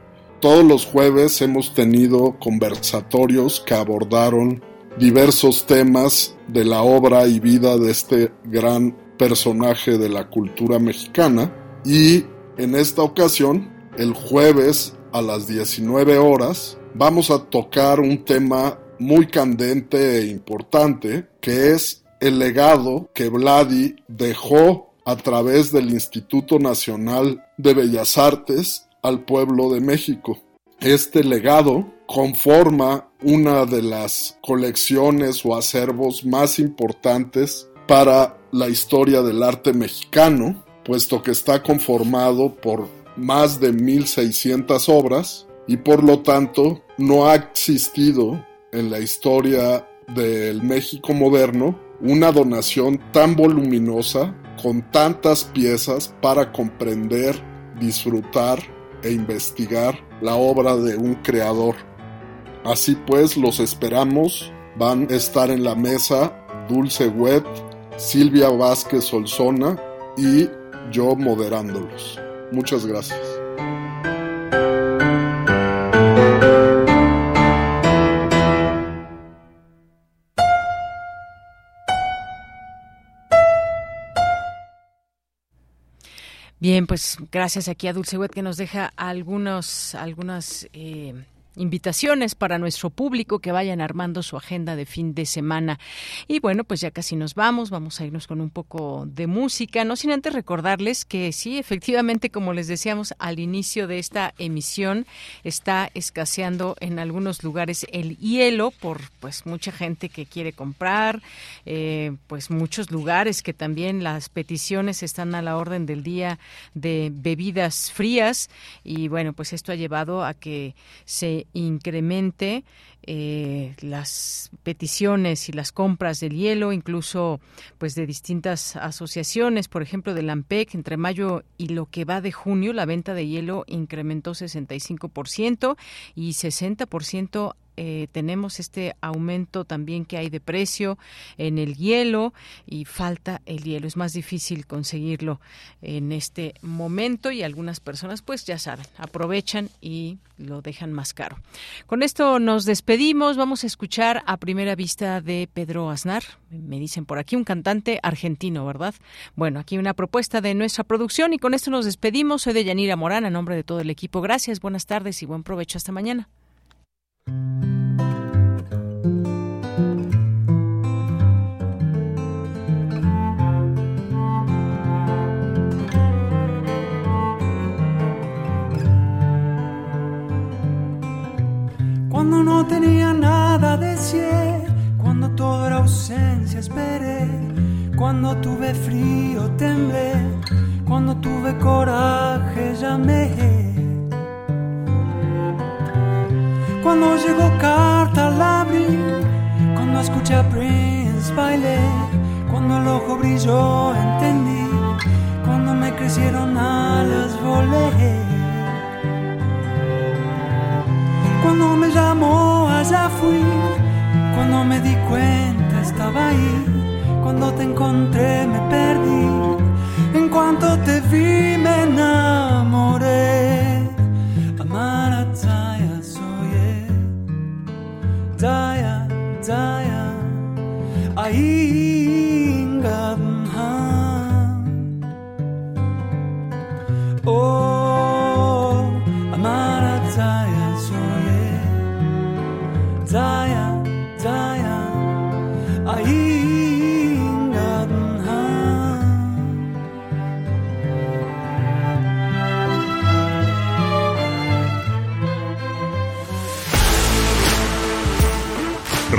todos los jueves hemos tenido conversatorios que abordaron diversos temas de la obra y vida de este gran personaje de la cultura mexicana. Y en esta ocasión, el jueves a las 19 horas, vamos a tocar un tema muy candente e importante que es el legado que Vladi dejó a través del Instituto Nacional de Bellas Artes al pueblo de México. Este legado conforma una de las colecciones o acervos más importantes para la historia del arte mexicano, puesto que está conformado por más de 1600 obras y por lo tanto no ha existido en la historia del México moderno una donación tan voluminosa con tantas piezas para comprender, disfrutar e investigar la obra de un creador. Así pues, los esperamos. Van a estar en la mesa Dulce Wet, Silvia Vázquez Solzona y yo moderándolos. Muchas gracias. Bien, pues gracias aquí a Dulce Wet que nos deja algunos, algunas eh, invitaciones para nuestro público que vayan armando su agenda de fin de semana. Y bueno, pues ya casi nos vamos, vamos a irnos con un poco de música, no sin antes recordarles que sí, efectivamente, como les decíamos al inicio de esta emisión, está escaseando en algunos lugares el hielo por pues mucha gente que quiere comprar, eh, pues muchos lugares que también las peticiones están a la orden del día de bebidas frías y bueno, pues esto ha llevado a que se incremente eh, las peticiones y las compras del hielo, incluso pues de distintas asociaciones, por ejemplo de Lampec, entre mayo y lo que va de junio, la venta de hielo incrementó 65% y 60% eh, tenemos este aumento también que hay de precio en el hielo y falta el hielo. Es más difícil conseguirlo en este momento y algunas personas pues ya saben, aprovechan y lo dejan más caro. Con esto nos despedimos. Vamos a escuchar a primera vista de Pedro Aznar. Me dicen por aquí un cantante argentino, ¿verdad? Bueno, aquí una propuesta de nuestra producción y con esto nos despedimos. Soy de Yanira Morán, a nombre de todo el equipo. Gracias, buenas tardes y buen provecho. Hasta mañana. Cuando no tenía nada decir, cuando todo era ausencia esperé, cuando tuve frío temblé, cuando tuve coraje llamé. Cuando llegó carta la abrí, cuando escuché a Prince bailé, cuando el ojo brilló entendí, cuando me crecieron alas volé. Cuando me llamó allá fui, cuando me di cuenta estaba ahí, cuando te encontré me perdí, en cuanto te vi me enamoré. daya daya aingan ha oh amara daya soye daya